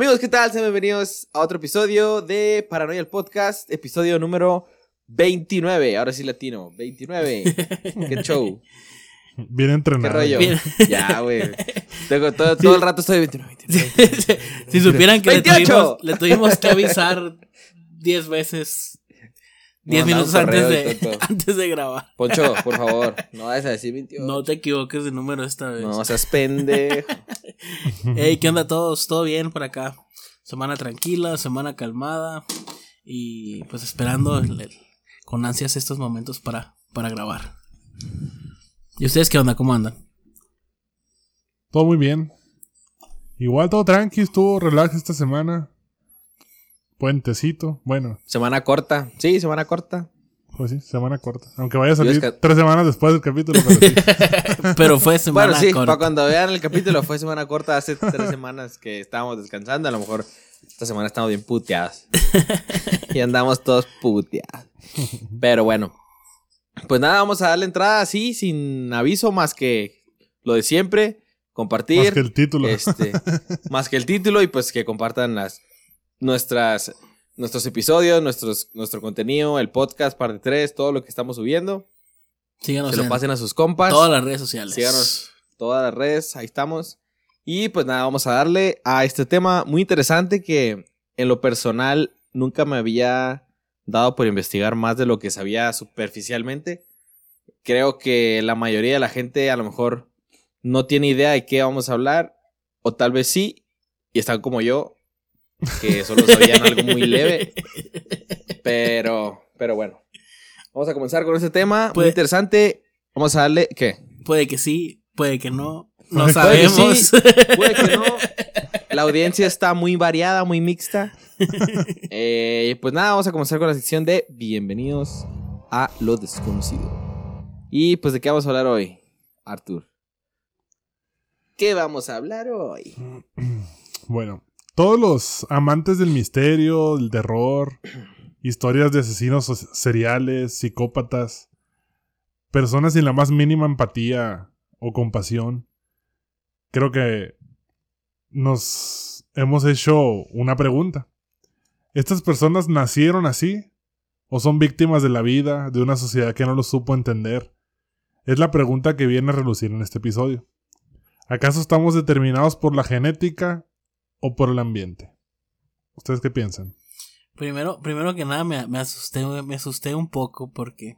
Amigos, ¿qué tal? Sean bienvenidos a otro episodio de Paranoia el Podcast, episodio número 29. Ahora sí latino, 29. Qué show. Bien entrenado. ¿Qué rollo? Bien. Ya, güey. Tengo todo, todo el rato estoy 29. 29. si supieran que le 28. tuvimos, le tuvimos que avisar 10 veces, 10 Mandar un minutos antes de, antes de grabar. Poncho, por favor, no vayas a decir 28. No te equivoques de número esta vez. No seas pendejo. Hey, ¿qué onda todos? ¿Todo bien por acá? Semana tranquila, semana calmada y pues esperando el- el- con ansias estos momentos para, para grabar. ¿Y ustedes qué onda? ¿Cómo andan? Todo muy bien. Igual todo tranqui, estuvo relax esta semana. Puentecito. Bueno, Semana corta. Sí, semana corta. pues sí, semana corta. Aunque vaya a salir que- tres semanas después del capítulo. Pero sí. Pero fue semana Bueno, sí, corta. para cuando vean el capítulo fue semana corta, hace tres semanas que estábamos descansando, a lo mejor esta semana estamos bien puteados. y andamos todos puteados. Pero bueno, pues nada, vamos a darle entrada así, sin aviso, más que lo de siempre, compartir. Más que el título. Este, más que el título y pues que compartan las nuestras nuestros episodios, nuestros, nuestro contenido, el podcast, parte 3, todo lo que estamos subiendo. Síganos Se lo en pasen a sus compas. todas las redes sociales. Síganos todas las redes, ahí estamos. Y pues nada, vamos a darle a este tema muy interesante que en lo personal nunca me había dado por investigar más de lo que sabía superficialmente. Creo que la mayoría de la gente a lo mejor no tiene idea de qué vamos a hablar, o tal vez sí, y están como yo, que solo sabían algo muy leve. Pero, pero bueno. Vamos a comenzar con este tema muy Puede- interesante. Vamos a darle, ¿qué? Puede que sí, puede que no. No Puede que sabemos. sí. Puede que no. La audiencia está muy variada, muy mixta. Eh, pues nada, vamos a comenzar con la sección de Bienvenidos a lo desconocido. Y pues, ¿de qué vamos a hablar hoy, Arthur? ¿Qué vamos a hablar hoy? Bueno, todos los amantes del misterio, del terror, historias de asesinos seriales, psicópatas, personas sin la más mínima empatía o compasión, creo que nos hemos hecho una pregunta. ¿Estas personas nacieron así? ¿O son víctimas de la vida, de una sociedad que no lo supo entender? Es la pregunta que viene a relucir en este episodio. ¿Acaso estamos determinados por la genética o por el ambiente? ¿Ustedes qué piensan? Primero, primero que nada me, me asusté, me asusté un poco porque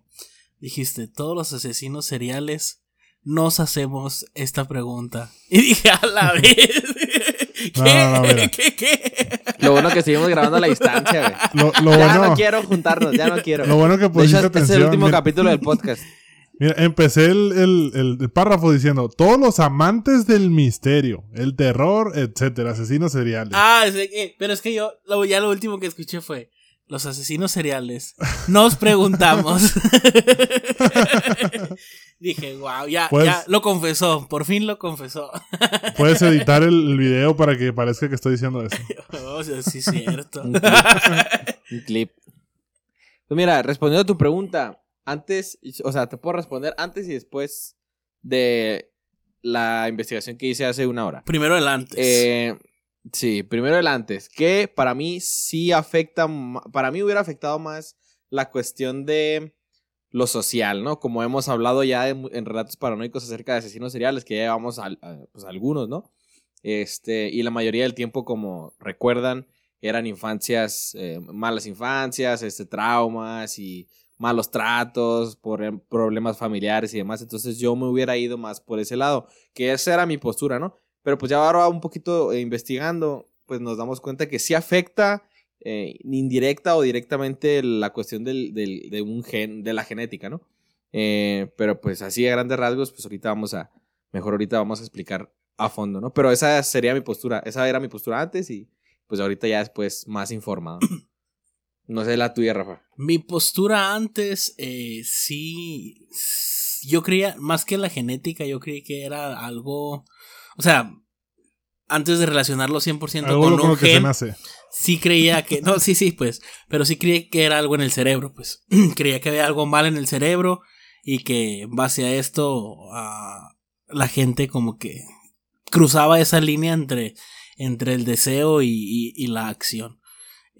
dijiste, todos los asesinos seriales nos hacemos esta pregunta. Y dije, a la vez. ¿Qué? No, no, no, mira. ¿Qué? ¿Qué? Lo bueno que seguimos grabando a la distancia, güey. Lo, lo Ya bueno, no quiero juntarnos, ya no quiero. lo bueno que de hecho, pusiste este es el último mira, capítulo del podcast. Mira, empecé el, el- el- el párrafo diciendo, todos los amantes del misterio, el terror, etcétera, asesinos seriales. Ah, es que- pero es que yo lo- ya lo último que escuché fue los asesinos seriales. Nos preguntamos. Dije, wow, ya, Pues- ya lo confesó, por fin lo confesó. Puedes editar el, el video para que parezca que estoy diciendo eso. o sea, sí es cierto. Un clip. Un clip. Pues mira, respondiendo a tu pregunta, antes, o sea, te puedo responder antes y después de la investigación que hice hace una hora. Primero el antes. Eh, sí, primero el antes, que para mí sí afecta, para mí hubiera afectado más la cuestión de lo social, ¿no? Como hemos hablado ya en, en relatos paranoicos acerca de asesinos seriales, que ya llevamos a- pues, algunos, ¿no? Este, y la mayoría del tiempo, como recuerdan, eran infancias, eh, malas infancias, este, traumas y malos tratos, por em- problemas familiares y demás. Entonces yo me hubiera ido más por ese lado, que esa era mi postura, ¿no? Pero pues ya ahora un poquito eh, investigando, pues nos damos cuenta que sí afecta eh, indirecta o directamente la cuestión del, del- de un gen, de la genética, ¿no? Eh, pero pues así a grandes rasgos, pues ahorita vamos a, mejor ahorita vamos a explicar a fondo, ¿no? Pero esa sería mi postura, esa era mi postura antes y pues ahorita ya después más informado. No sé la tuya, Rafa. Mi postura antes, eh, sí. Yo creía, más que la genética, yo creí que era algo. O sea, antes de relacionarlo 100% Algo con con un lo que se gen, nace. sí creía que. No, sí, sí, pues. Pero sí creía que era algo en el cerebro, pues. creía que había algo mal en el cerebro y que en base a esto, ah, la gente como que cruzaba esa línea entre entre el deseo y, y, la acción.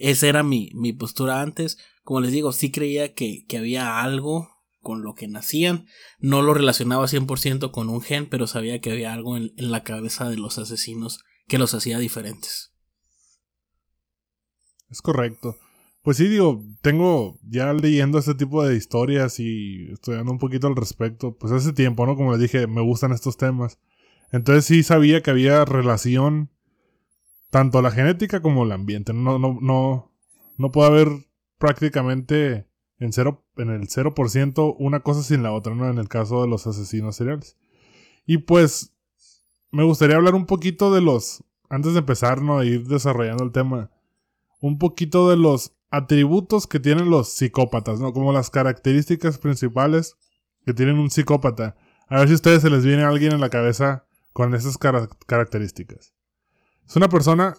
Esa era mi, mi, postura antes. Como les digo, sí creía que, que había algo con lo que nacían. No lo relacionaba 100% con un gen, pero sabía que había algo en, en la cabeza de los asesinos que los hacía diferentes. Es correcto. Pues sí, digo, tengo ya leyendo este tipo de historias y estudiando un poquito al respecto, pues hace tiempo, ¿no? Como les dije, me gustan estos temas. Entonces sí sabía que había relación tanto la genética como el ambiente. No, no, no, no puede haber prácticamente en, cero, en el 0% una cosa sin la otra, ¿no? En el caso de los asesinos seriales. Y pues me gustaría hablar un poquito de los, antes de empezar, ¿no? Ir desarrollando el tema, un poquito de los atributos que tienen los psicópatas, ¿no? Como las características principales que tienen un psicópata. A ver si a ustedes se les viene alguien en la cabeza con esas características. Es una persona,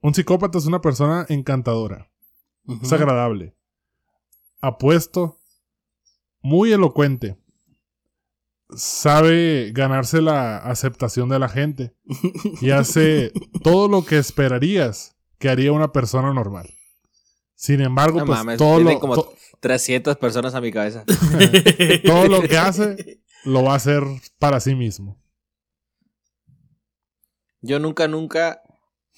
un psicópata es una persona encantadora. Es agradable. Apuesto. Muy elocuente. Sabe ganarse la aceptación de la gente. y hace todo lo que esperarías que haría una persona normal. Sin embargo, pues todo lo como 300 personas a mi cabeza. todo lo que hace lo va a hacer para sí mismo. Yo nunca, nunca.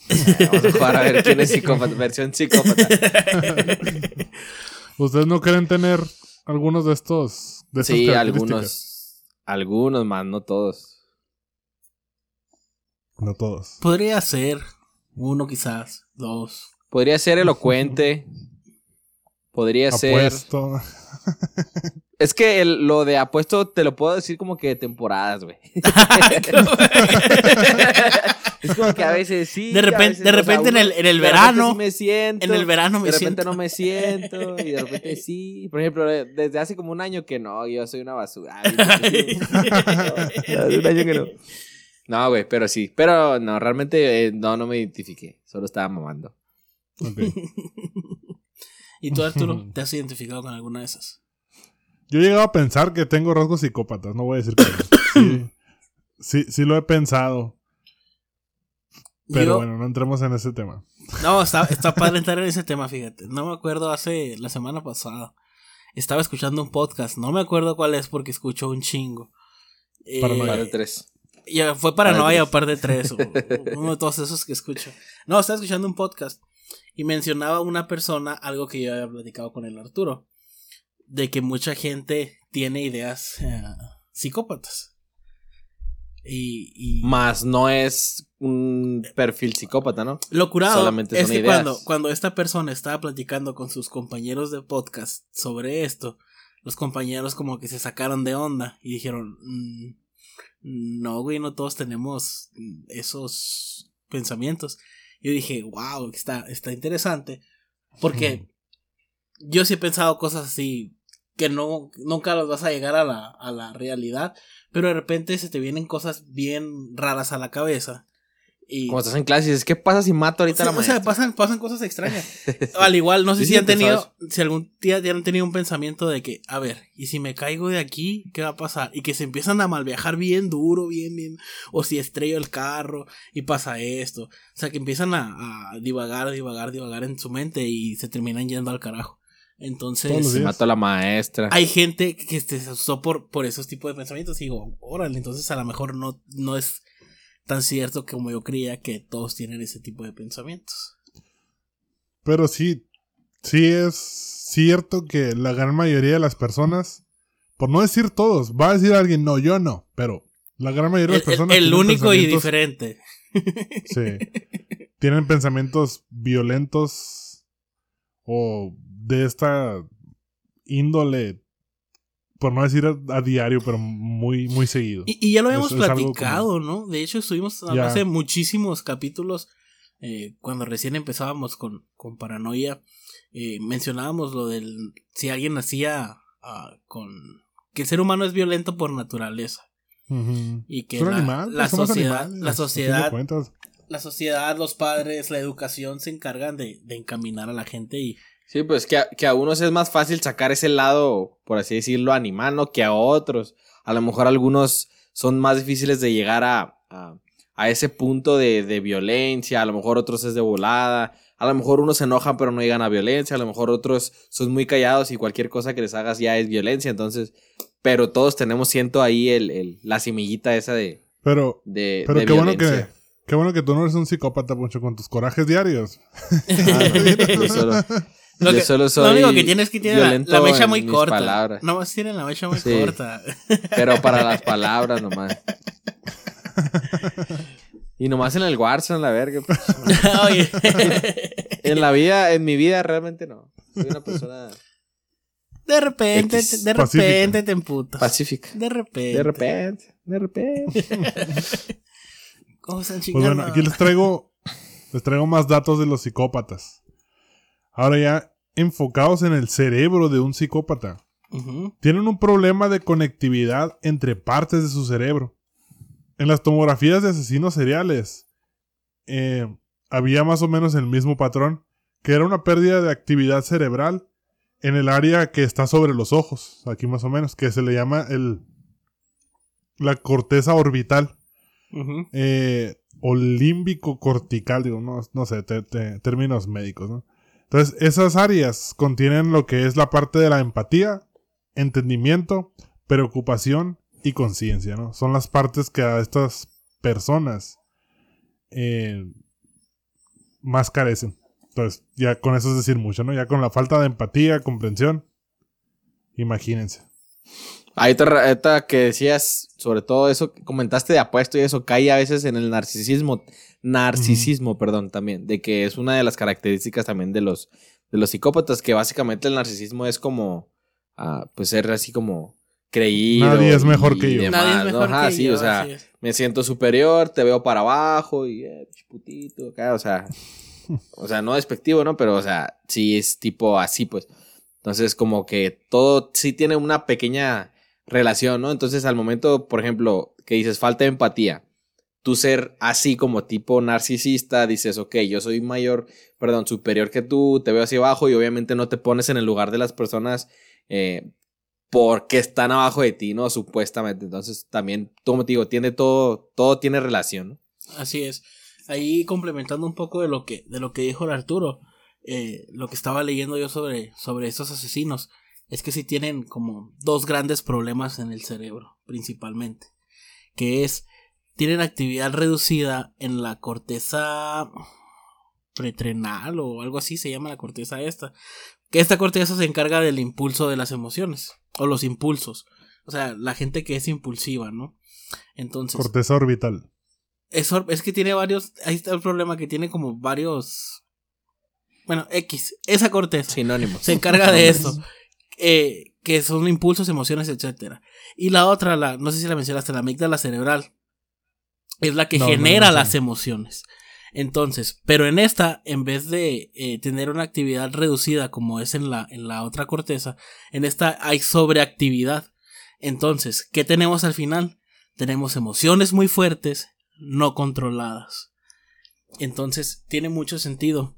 vamos a jugar a ver quién es psicópata, versión psicópata. ¿Ustedes no quieren tener algunos de estos? De sí, algunos. Algunos más, no todos. No todos. Podría ser uno, quizás, dos. Podría ser elocuente. Podría apuesto. ser. Es que lo de apuesto te lo puedo decir como que de temporadas, güey. es como que a veces sí. De repente, de repente en, el, en el verano. me siento. En el verano me siento. De repente no me siento. Y de repente sí. Por ejemplo, desde hace como un año que no, yo soy una basura. un año que no. No, güey, pero sí. Pero no, realmente eh, no, no me identifiqué. Solo estaba mamando. ¿Y tú, Arturo, te has identificado con alguna de esas? Yo he llegado a pensar que tengo rasgos psicópatas, no voy a decir que no. Sí, sí, lo he pensado. Pero bueno, no entremos en ese tema. No, está, está padre entrar en ese tema, fíjate. No me acuerdo hace la semana pasada. Estaba escuchando un podcast. No me acuerdo cuál es porque escucho un chingo. Para eh, tres. Ya fue Paranoia, par de tres. uno de todos esos que escucho. No, estaba escuchando un podcast y mencionaba una persona algo que yo había platicado con el Arturo. De que mucha gente tiene ideas eh, psicópatas. Y, Más no es un perfil psicópata, ¿no? Lo curado Solamente es que cuando, cuando esta persona estaba platicando con sus compañeros de podcast sobre esto, los compañeros como que se sacaron de onda y dijeron, mm, no, güey, no todos tenemos esos pensamientos. Yo dije, wow, está, está interesante. Porque yo sí he pensado cosas así que no, nunca las vas a llegar a la, a la realidad. Pero de repente se te vienen cosas bien raras a la cabeza. Y, Como estás en clase ¿qué pasa si mato ahorita a la maestra? O sea, pasan, pasan cosas extrañas. Al igual, no sé si han tenido, si algún día han tenido un pensamiento de que, a ver, y si me caigo de aquí, ¿qué va a pasar? Y que se empiezan a malviajar bien duro, bien, bien. O si estrello el carro y pasa esto. O sea, que empiezan a, a divagar, divagar, divagar en su mente y se terminan yendo al carajo. Entonces. Se mató a la maestra. Hay gente que se asustó por, por esos tipos de pensamientos. Y digo, órale, entonces a lo mejor no, no es tan cierto como yo creía que todos tienen ese tipo de pensamientos. Pero sí, sí es cierto que la gran mayoría de las personas, por no decir todos, va a decir alguien, no, yo no, pero la gran mayoría de las personas... El, el único y diferente. Sí. tienen pensamientos violentos o de esta índole por no decir a, diario, pero muy, muy seguido. Y, ya lo habíamos platicado, ¿no? De hecho, estuvimos hace muchísimos capítulos, eh, cuando recién empezábamos con, con Paranoia, eh, mencionábamos lo del si alguien nacía ah, con... que el ser humano es violento por naturaleza. Y que la, la sociedad, la sociedad, la sociedad, los padres, la educación se encargan de, de encaminar a la gente y Sí, pues que a, que a unos es más fácil sacar ese lado, por así decirlo, animal, ¿no? Que a otros. A lo mejor algunos son más difíciles de llegar a, a, a ese punto de, de, violencia, a lo mejor otros es de volada, a lo mejor unos se enojan pero no llegan a violencia, a lo mejor otros son muy callados y cualquier cosa que les hagas ya es violencia, entonces, pero todos tenemos, siento ahí el, el la semillita esa de... Pero, de, pero de qué bueno violencia. que... Qué bueno que tú no eres un psicópata, Poncho, con tus corajes diarios. Ah, no, solo, Lo, yo que- solo lo único que tienes es que tiene la, violento la mecha en muy mis corta. palabras. Nomás tienen la mecha muy Sí. corta. Pero para las palabras nomás. Y nomás en el Warzone, la verga. pues. Oye. En la vida, en mi vida realmente no. Soy una persona De repente, X. de Pacífica. repente te emputas. pacífica. De repente. De repente, de repente. ¿Cómo están Pues bueno, aquí les traigo, les traigo más datos de los psicópatas. Ahora ya enfocados en el cerebro de un psicópata. Tienen un problema de conectividad entre partes de su cerebro. En las tomografías de asesinos seriales eh, había más o menos el mismo patrón, que era una pérdida de actividad cerebral en el área que está sobre los ojos, aquí más o menos, que se le llama el la corteza orbital Ujú. eh, o límbico cortical, digo, no, no sé, te- te- términos médicos, ¿no? Entonces, esas áreas contienen lo que es la parte de la empatía, entendimiento, preocupación y conciencia, ¿no? Son las partes que a estas personas eh, más carecen. Entonces, ya con eso es decir mucho, ¿no? Ya con la falta de empatía, comprensión, imagínense. Ahorita, ahorita que decías, sobre todo eso, que comentaste de apuesto y eso, cae a veces en el narcisismo. Narcisismo, perdón, también. De que es una de las características también de los, de los psicópatas, que básicamente el narcisismo es como, ah, pues ser así como creído. Nadie es mejor que yo. demás, Nadie es ¿no? mejor Ajá, que sí, yo, o sea, me siento superior, te veo para abajo y eh, putito, acá, o sea, o sea, no despectivo, ¿no? Pero, o sea, sí es tipo así, pues. Entonces, como que todo sí tiene una pequeña relación, ¿no? Entonces, al momento, por ejemplo, que dices falta de empatía, tú ser así como tipo narcisista, dices, ok, yo soy mayor, perdón, superior que tú, te veo hacia abajo y obviamente no te pones en el lugar de las personas eh, porque están abajo de ti, ¿no? Supuestamente. Entonces, también, como te digo, tiene todo, todo tiene relación. Así es. Ahí complementando un poco de lo que, de lo que dijo el Arturo, eh, lo que estaba leyendo yo sobre, sobre estos asesinos, es que sí tienen como dos grandes problemas en el cerebro, principalmente. Que es, tienen actividad reducida en la corteza pretrenal o algo así se llama la corteza esta. Que esta corteza se encarga del impulso de las emociones, o los impulsos. O sea, la gente que es impulsiva, ¿no? Entonces... Corteza orbital. Es, es que tiene varios. Ahí está el problema que tiene como varios. Bueno, X. Esa corteza Sinónimos. se encarga de eso. Eh, que son impulsos, emociones, etcétera. Y la otra, la, no sé si la mencionaste, la amígdala cerebral. Es la que No, no la genera las emociones. Entonces, pero en esta, en vez de eh, tener una actividad reducida como es en la, en la otra corteza, en esta hay sobreactividad. Entonces, ¿qué tenemos al final? Tenemos emociones muy fuertes, no controladas. Entonces, tiene mucho sentido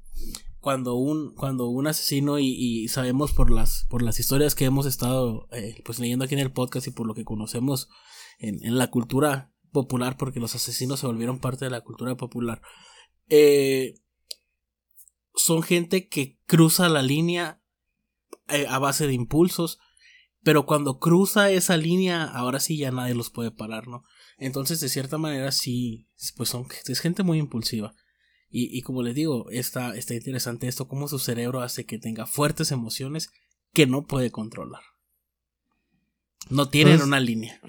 cuando un, cuando un asesino, y, sabemos por las, por las historias que hemos estado eh, pues leyendo aquí en el podcast y por lo que conocemos en, en la cultura popular, porque los asesinos se volvieron parte de la cultura popular, eh, son gente que cruza la línea eh, a base de impulsos, pero cuando cruza esa línea, ahora sí ya nadie los puede parar, ¿no? Entonces, de cierta manera, sí, pues son, es gente muy impulsiva. Y, y como les digo, está, está interesante esto, cómo su cerebro hace que tenga fuertes emociones que no puede controlar. No tienen Entonces- una línea.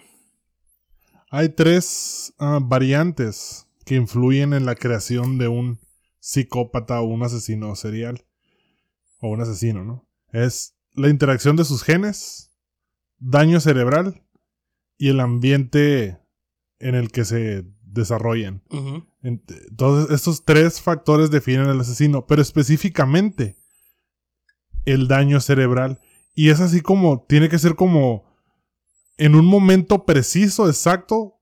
Hay tres ah, variantes que influyen en la creación de un psicópata o un asesino serial. O un asesino, ¿no? Es la interacción de sus genes, daño cerebral y el ambiente en el que se Ent- Entonces, estos tres factores definen al asesino, pero específicamente el daño cerebral. Y es así como, tiene que ser como en un momento preciso, exacto,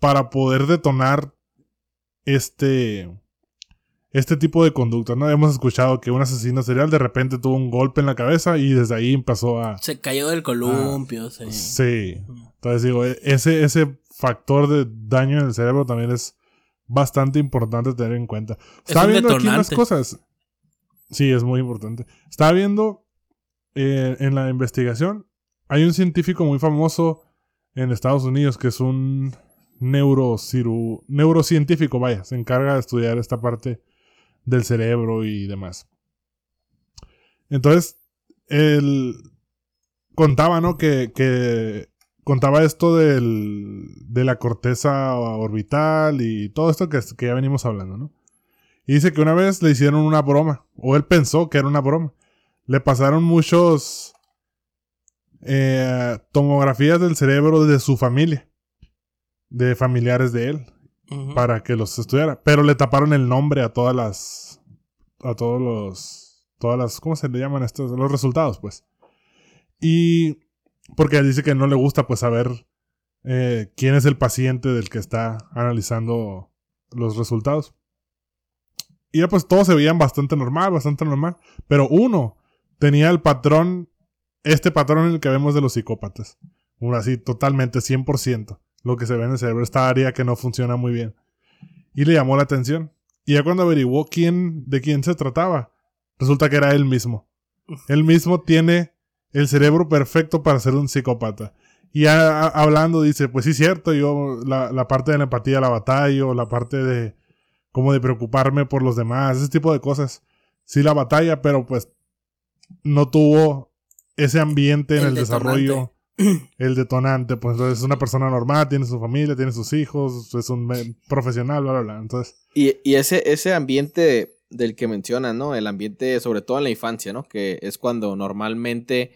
para poder detonar este, este tipo de conducta. ¿no? Hemos escuchado que un asesino serial de repente tuvo un golpe en la cabeza y desde ahí empezó a... Se cayó del columpio. se- Sí. Entonces digo, e- ese, ese factor de daño en el cerebro también es bastante importante tener en cuenta. Estaba viendo aquí unas cosas. Sí, es muy importante. Estaba viendo eh, en la investigación, hay un científico muy famoso en Estados Unidos que es un neurociru, neurocientífico, vaya, se encarga de estudiar esta parte del cerebro y demás. Entonces, él contaba, ¿no? Que, que contaba esto del, de la corteza orbital y todo esto que, que ya venimos hablando, ¿no? Y dice que una vez le hicieron una broma, o él pensó que era una broma. Le pasaron muchos eh, tomografías del cerebro de su familia, de familiares de él, para que los estudiara. Pero le taparon el nombre a todas las, a todos los, todas las, ¿cómo se le llaman estos? Los resultados, pues. Y porque dice que no le gusta, pues, saber eh, quién es el paciente del que está analizando los resultados. Y ya pues todos se veían bastante normal, bastante normal. Pero uno tenía el patrón, este patrón el que vemos de los psicópatas. Uno así, totalmente, 100%. Lo que se ve en el cerebro, esta área que no funciona muy bien. Y le llamó la atención. Y ya cuando averiguó quién, de quién se trataba, resulta que era él mismo. Él mismo tiene el cerebro perfecto para ser un psicópata. Y hablando dice, pues sí, cierto, yo la, la parte de la empatía la batalla, la parte de como de preocuparme por los demás, ese tipo de cosas. Sí la batalla, pero pues no tuvo ese ambiente en el, desarrollo, el detonante, pues es una persona normal, tiene su familia, tiene sus hijos, es un profesional, bla, bla, bla. Entonces... Y, y ese, ese ambiente del que mencionan, ¿no? El ambiente, sobre todo en la infancia, ¿no? Que es cuando normalmente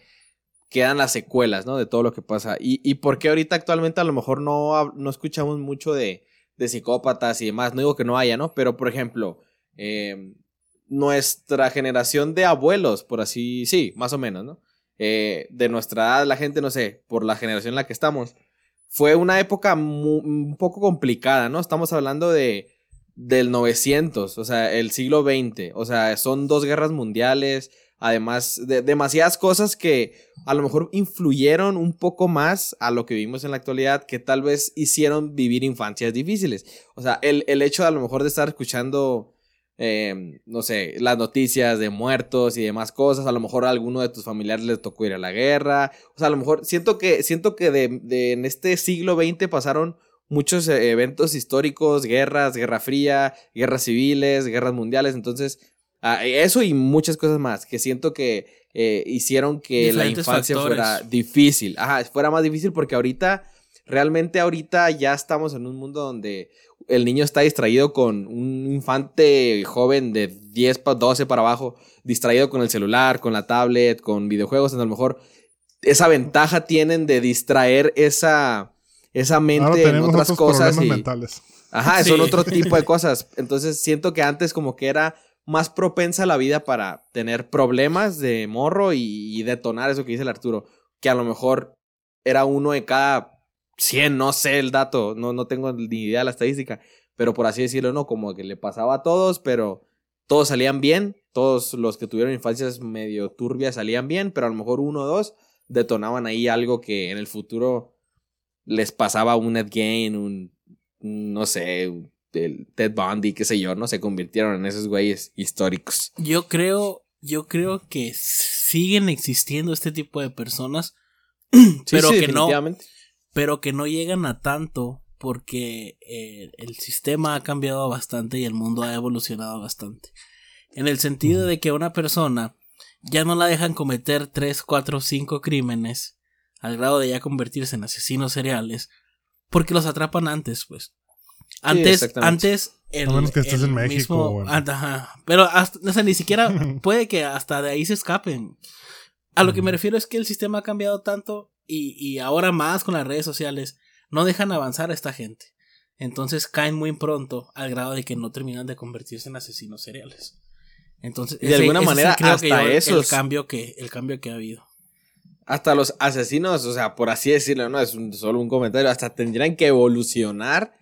quedan las secuelas, ¿no? De todo lo que pasa. Y, y por qué ahorita actualmente a lo mejor no, no escuchamos mucho de, de psicópatas y demás. No digo que no haya, ¿no? Pero, por ejemplo, eh, nuestra generación de abuelos, por así, sí, más o menos, ¿no? Eh, de nuestra edad, la gente, no sé, por la generación en la que estamos, fue una época un poco complicada, ¿no? Estamos hablando de del 900, o sea, el siglo XX, o sea, son dos guerras mundiales, además de demasiadas cosas que a lo mejor influyeron un poco más a lo que vivimos en la actualidad, que tal vez hicieron vivir infancias difíciles. O sea, el, hecho de a lo mejor de estar escuchando, em, no sé, las noticias de muertos y demás cosas, a lo mejor a alguno de tus familiares les tocó ir a la guerra, o sea, a lo mejor siento que, siento que de, de en este siglo XX pasaron muchos eh, eventos históricos, guerras, guerra fría, guerras civiles, guerras mundiales, entonces Ah, eso y muchas cosas más que siento que eh, hicieron que la infancia fuera difícil. Ajá, fuera más difícil porque ahorita, realmente ahorita ya estamos en un mundo donde el niño está distraído con un infante joven de 10, 12 para abajo, distraído con el celular, con la tablet, con videojuegos, a lo mejor esa ventaja tienen de distraer esa, esa mente en otras cosas. Y, mentales. Ajá, son otro tipo de cosas. Entonces siento que antes como que era más propensa la vida para tener problemas de morro y, detonar eso que dice el Arturo, que a lo mejor era uno de cada 100, no sé el dato, no, no tengo ni idea de la estadística, pero por así decirlo, no, como que le pasaba a todos, pero todos salían bien, todos los que tuvieron infancias medio turbias salían bien, pero a lo mejor uno o dos detonaban ahí algo que en el futuro les pasaba un Ed Gain, un, no sé, el Ted Bundy, qué sé yo, ¿no? Se convirtieron en esos güeyes históricos. Yo creo, yo creo que siguen existiendo este tipo de personas, pero que no, pero que no llegan a tanto porque eh, el sistema ha cambiado bastante y el mundo ha evolucionado bastante. En el sentido de que una persona ya no la dejan cometer 3, 4, 5 crímenes al grado de ya convertirse en asesinos seriales porque los atrapan antes, pues. Antes, antes. El, menos que estés en México. pero hasta, o sea, ni siquiera puede que hasta de ahí se escapen. A lo que me refiero es que el sistema ha cambiado tanto y, y ahora más con las redes sociales no dejan avanzar a esta gente. Entonces caen muy pronto al grado de que no terminan de convertirse en asesinos seriales. Entonces, de alguna manera, hasta eso el cambio que el cambio que ha habido. Hasta los asesinos, o sea, por así decirlo, no es solo un comentario, hasta tendrían que evolucionar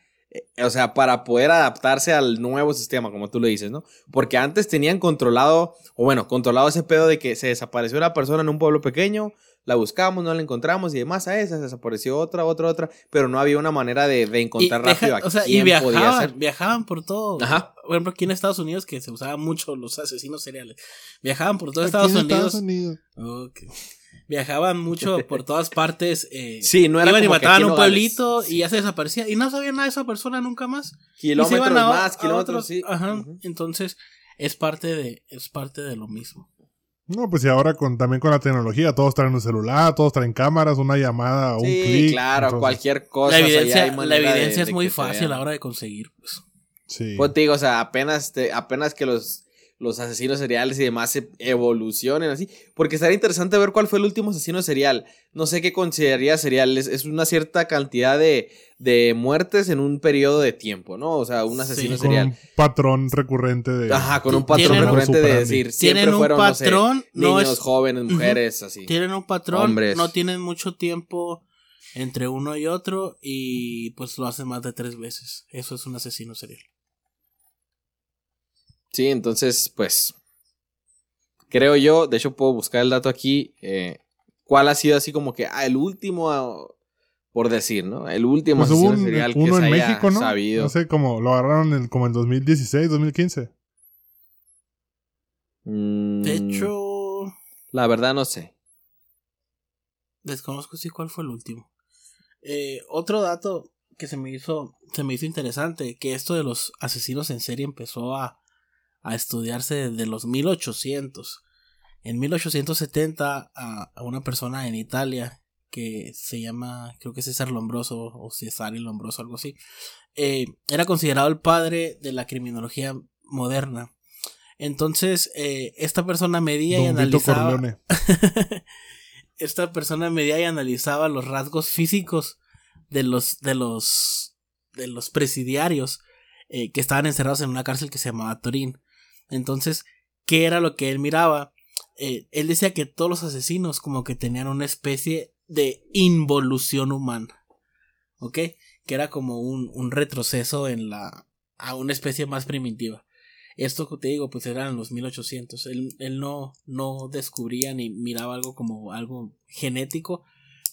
o sea, para poder adaptarse al nuevo sistema, como tú le dices, ¿no? Porque antes tenían controlado, o bueno, controlado ese pedo de que se desapareció una persona en un pueblo pequeño, la buscamos, no la encontramos y demás a esa desapareció otra, otra, otra, pero no había una manera de, de encontrar Y deja- rápido a o sea, y podía viajaban, ser. viajaban por todo. Ajá. Por ejemplo, aquí en Estados Unidos, que se usaban mucho los asesinos seriales. Viajaban por todo Aquí Estados en Unidos. Estados Unidos. Ok. Viajaban mucho por todas partes. eh, Sí, no era iban como mataban a un pueblito y ya se desaparecía. Y no sabían nada de esa persona nunca más. Y se Kilómetros iban a- más, a kilómetros, sí. Ajá. Entonces, es parte de, es parte de lo mismo. No, pues y ahora con, también con la tecnología, todos traen un celular, todos traen cámaras, una llamada, un Sí, clic. claro, entonces, cualquier cosa. La o sea, ya evidencia, de- es de muy fácil a la hora de conseguir. Pues. Sí. Pues te digo, o sea, apenas, te- apenas que los, los asesinos seriales y demás se evolucionen así. Porque estaría interesante ver cuál fue el último asesino serial. No sé qué consideraría serial. Es, es una cierta cantidad de, de muertes en un periodo de tiempo, ¿no? O sea, un asesino Sí. con serial. un patrón recurrente de... Ajá, con un patrón tienen- recurrente de decir, siempre Tienen un fueron, no sé, patrón, no niños, es- jóvenes, mujeres, así. Tienen un patrón, Hombres. no tienen mucho tiempo entre uno y otro y pues lo hacen más de tres veces. Eso es un asesino serial. Sí, entonces, pues, creo yo, de hecho puedo buscar el dato aquí, eh, cuál ha sido así como que, ah, el último, ah, por decir, ¿no? El último Pues asesino un- serial que uno se en haya México, ¿no? sabido. No sé, como lo agarraron en, como en 2016, 2015. Mm, De hecho, La verdad no sé. desconozco si cuál fue el último. Eh, otro dato que se me hizo se me hizo interesante que esto de los asesinos en serie empezó a, a estudiarse desde los 1800 en 1870 a, a una persona en Italia que se llama creo que César Lombroso o Cesare Lombroso algo así eh, era considerado el padre de la criminología moderna. Entonces eh, esta persona medía y Don analizaba esta persona medía y analizaba los rasgos físicos de los de los de los presidiarios eh, que estaban encerrados en una cárcel que se llamaba Turín. Entonces, ¿qué era lo que él miraba? Eh, él decía que todos los asesinos como que tenían una especie de involución humana. ¿Ok? Que era como un, un retroceso en la a una especie más primitiva. Esto que te digo, pues eran los 1800. Él, él no, no descubría ni miraba algo como algo genético,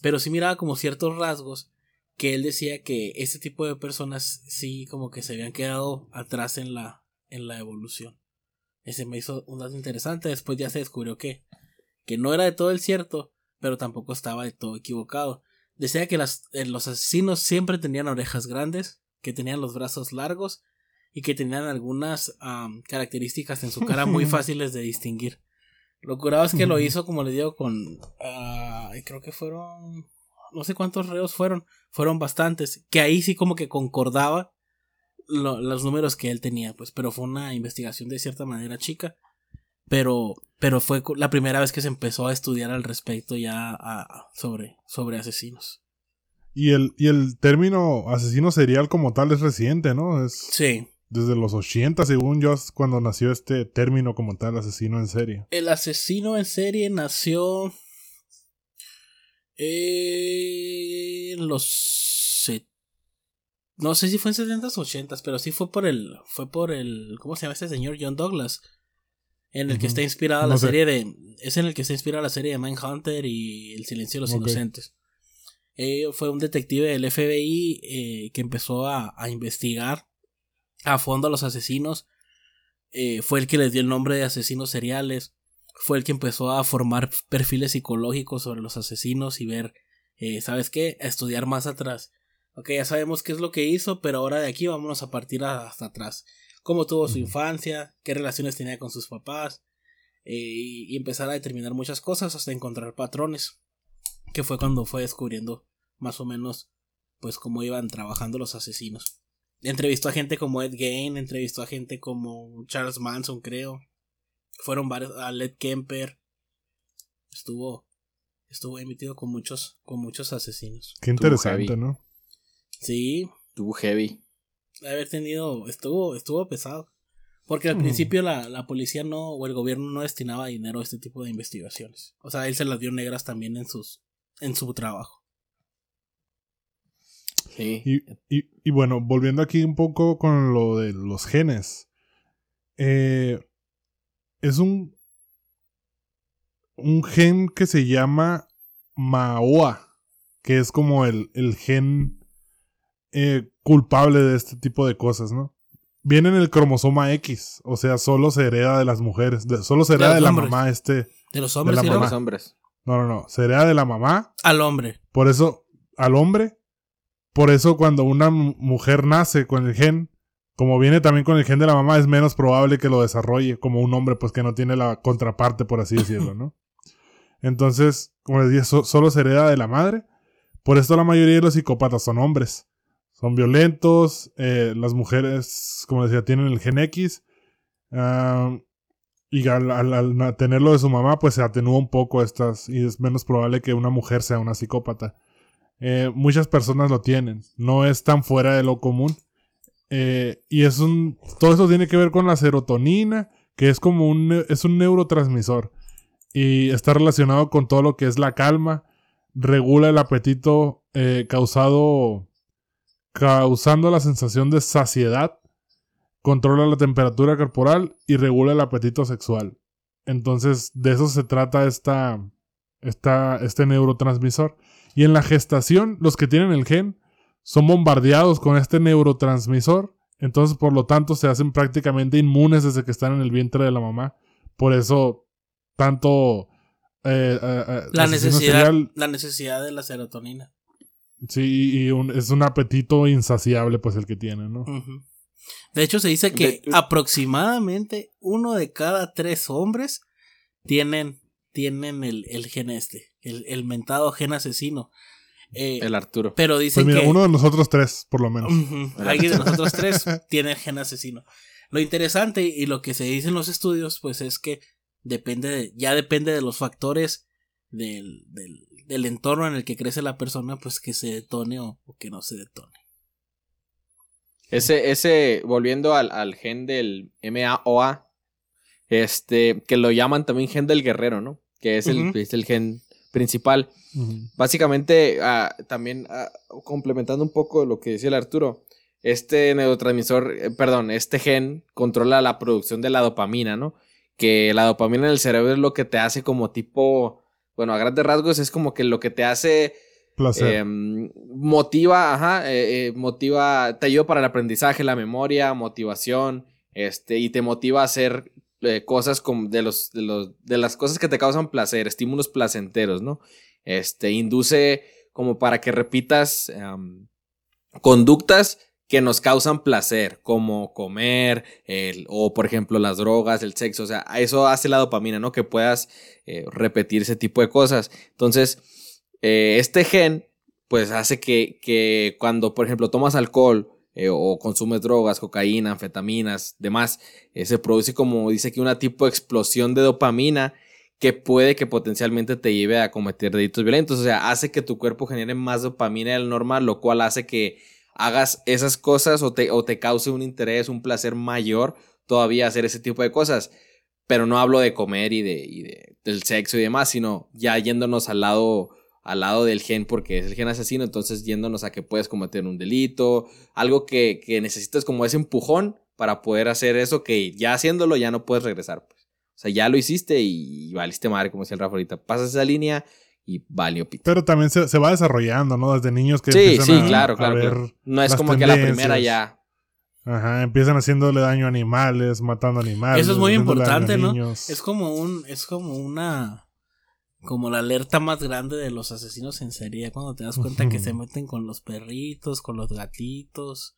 pero sí miraba como ciertos rasgos que él decía que ese tipo de personas sí como que se habían quedado atrás en la, en la evolución. Ese me hizo un dato interesante. Después ya se descubrió que, que no era de todo el cierto, pero tampoco estaba de todo equivocado. Decía que las, eh, los asesinos siempre tenían orejas grandes, que tenían los brazos largos y que tenían algunas características en su cara muy fáciles de distinguir. Lo curado es que lo hizo, como le digo, con. ah, creo que fueron. No sé cuántos reos fueron. Fueron bastantes. Que ahí sí, como que concordaba lo- los números que él tenía, pues. Pero fue una investigación de cierta manera chica. Pero, pero fue la primera vez que se empezó a estudiar al respecto ya a- sobre, sobre asesinos. Y el, y el término asesino serial como tal es reciente, ¿no? Es Sí. desde los 80, según yo, es cuando nació este término como tal, asesino en serie. El asesino en serie nació en los se- no sé si fue en 70s o 80s, pero sí fue por el fue por el ¿cómo se llama este señor John Douglas? En el que está inspirada No la sé. serie de es en el que está inspirada la serie de Mindhunter y El silencio de los inocentes. Eh, fue un detective del FBI eh, que empezó a, a investigar a fondo a los asesinos. Eh, fue el que les dio el nombre de asesinos seriales. Fue el que empezó a formar perfiles psicológicos sobre los asesinos y ver, eh, ¿sabes qué? A estudiar más atrás. Ok, ya sabemos qué es lo que hizo, pero ahora de aquí vámonos a partir hasta atrás. Cómo tuvo su infancia, qué relaciones tenía con sus papás, eh, y, y empezar a determinar muchas cosas hasta encontrar patrones. Que fue cuando fue descubriendo más o menos, pues, cómo iban trabajando los asesinos. Entrevistó a gente como Ed Gein, entrevistó a gente como Charles Manson, creo. Fueron varios, a Led Kemper. Estuvo, estuvo emitido con muchos, con muchos asesinos. Qué interesante. ¿no? Sí, Tuvo heavy. de haber tenido, estuvo, estuvo pesado. Porque al Hmm. principio la, la policía no, o el gobierno no destinaba dinero a este tipo de investigaciones. O sea, él se las dio negras también en sus, en su trabajo. Sí. Y, y, y bueno, volviendo aquí un poco con lo de los genes. Eh, es un. Un gen que se llama MAOA, que es como el, el gen eh, culpable de este tipo de cosas, ¿no? Viene en el cromosoma X, o sea, solo se hereda de las mujeres, de- solo se hereda de la hombres. mamá este. De los hombres la y De los hombres. No, no, no, se hereda de la mamá, al hombre. por eso al hombre, por eso cuando una mu- mujer nace con el gen, como viene también con el gen de la mamá, es menos probable que lo desarrolle como un hombre, pues que no tiene la contraparte, por así decirlo, ¿no? Entonces, como les dije, so- solo se hereda de la madre. Por esto la mayoría de los psicópatas son hombres. Son violentos, eh, las mujeres, como decía, tienen el gen X. ah, y al, tenerlo de su mamá, pues se atenúa un poco estas. Y es menos probable que una mujer sea una psicópata. Eh, muchas personas lo tienen. No es tan fuera de lo común. Eh, y es un. Todo eso tiene que ver con la serotonina, que es como un, es un neurotransmisor. Y está relacionado con todo lo que es la calma. Regula el apetito causado. Causando la sensación de saciedad. Controla la temperatura corporal y regula el apetito sexual. Entonces, de eso se trata esta, esta, este neurotransmisor. Y en la gestación, los que tienen el gen son bombardeados con este neurotransmisor. Entonces, por lo tanto, se hacen prácticamente inmunes desde que están en el vientre de la mamá. Por eso, tanto... eh, eh, eh, La necesidad, serial, la necesidad de la serotonina. Sí, y un- es un apetito insaciable, pues, el que tiene, ¿no? De hecho, se dice que De- aproximadamente uno de cada tres hombres tienen, tienen el, el gen este, el, el mentado gen asesino. Eh, El Arturo. pero Pues dicen mira, que uno de nosotros tres, por lo menos. Alguien de nosotros tres tiene el gen asesino. Lo interesante y lo que se dice en los estudios, pues es que depende de, ya depende de los factores del, del, del entorno en el que crece la persona, pues que se detone o, o que no se detone. Ese, ese, volviendo al, al gen del MAOA, este, que lo llaman también gen del guerrero, ¿no? Que es el, es el gen principal. Básicamente, ah, también ah, complementando un poco lo que decía el Arturo, este neurotransmisor, eh, perdón, este gen controla la producción de la dopamina, ¿no? Que la dopamina en el cerebro es lo que te hace como tipo, bueno, a grandes rasgos es como que lo que te hace Placer. eh, motiva, ajá, eh, eh, motiva, te ayuda para el aprendizaje, la memoria, motivación, este, y te motiva a hacer eh, cosas como de los, de los, de las cosas que te causan placer, estímulos placenteros, ¿no? Este, induce como para que repitas em, conductas que nos causan placer, como comer, o por ejemplo las drogas, el sexo, o sea, eso hace la dopamina, ¿no? Que puedas eh, repetir ese tipo de cosas. Entonces, eh, este gen, pues hace que, que cuando, por ejemplo, tomas alcohol eh, o consumes drogas, cocaína, anfetaminas, demás, se produce como dice que una tipo de explosión de dopamina que puede que potencialmente te lleve a cometer delitos violentos. O sea, hace que tu cuerpo genere más dopamina del normal, lo cual hace que hagas esas cosas o te, o te cause un interés, un placer mayor todavía hacer ese tipo de cosas. Pero no hablo de comer y, de, y de- del sexo y demás, sino ya yéndonos al lado, al lado del gen, porque es el gen asesino, entonces yéndonos a que puedes cometer un delito, algo que, que necesitas como ese empujón para poder hacer eso que ya haciéndolo ya no puedes regresar. Pues. O sea, ya lo hiciste y valiste madre, como decía el Rafa ahorita. Pasas esa línea y valió pito. Pero también se, se va desarrollando, ¿no? Desde niños que Sí, empiezan sí, a- claro, a claro, ver- claro. No es las como que a la primera ya. Ajá, empiezan haciéndole daño a animales, matando animales. Eso es muy importante, ¿no? niños. Es como un, es como una, como la alerta más grande de los asesinos en serie, cuando te das cuenta que se meten con los perritos, con los gatitos,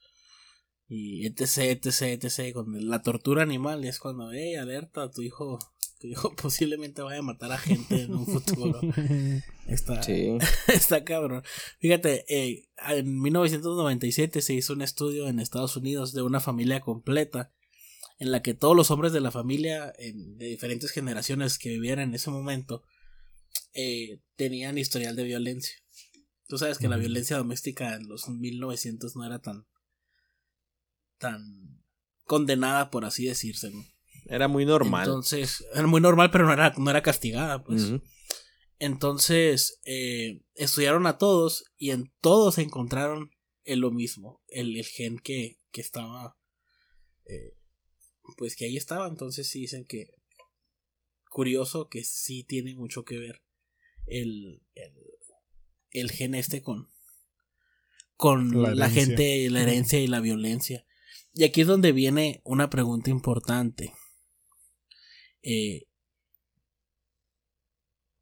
y etc, etc, etc, con la tortura animal, y es cuando, hey, alerta, tu hijo, posiblemente vaya a matar a gente en un futuro. Está, Sí. Está cabrón. Fíjate, eh, en 1997 se hizo un estudio en Estados Unidos de una familia completa en la que todos los hombres de la familia en- de diferentes generaciones que vivían en ese momento eh, tenían historial de violencia. Tú sabes que la Ujú. violencia doméstica en los 1900 no era tan tan condenada por así decirse, ¿no? Era muy normal. Entonces, era muy normal, pero no era, no era castigada, pues. Entonces, eh, estudiaron a todos y en todos encontraron en lo mismo, el, el gen que, que estaba, eh, pues que ahí estaba. Entonces sí dicen que curioso que sí tiene mucho que ver el, el, el gen este con, con La gente, la herencia y la violencia. Y aquí es donde viene una pregunta importante. Eh,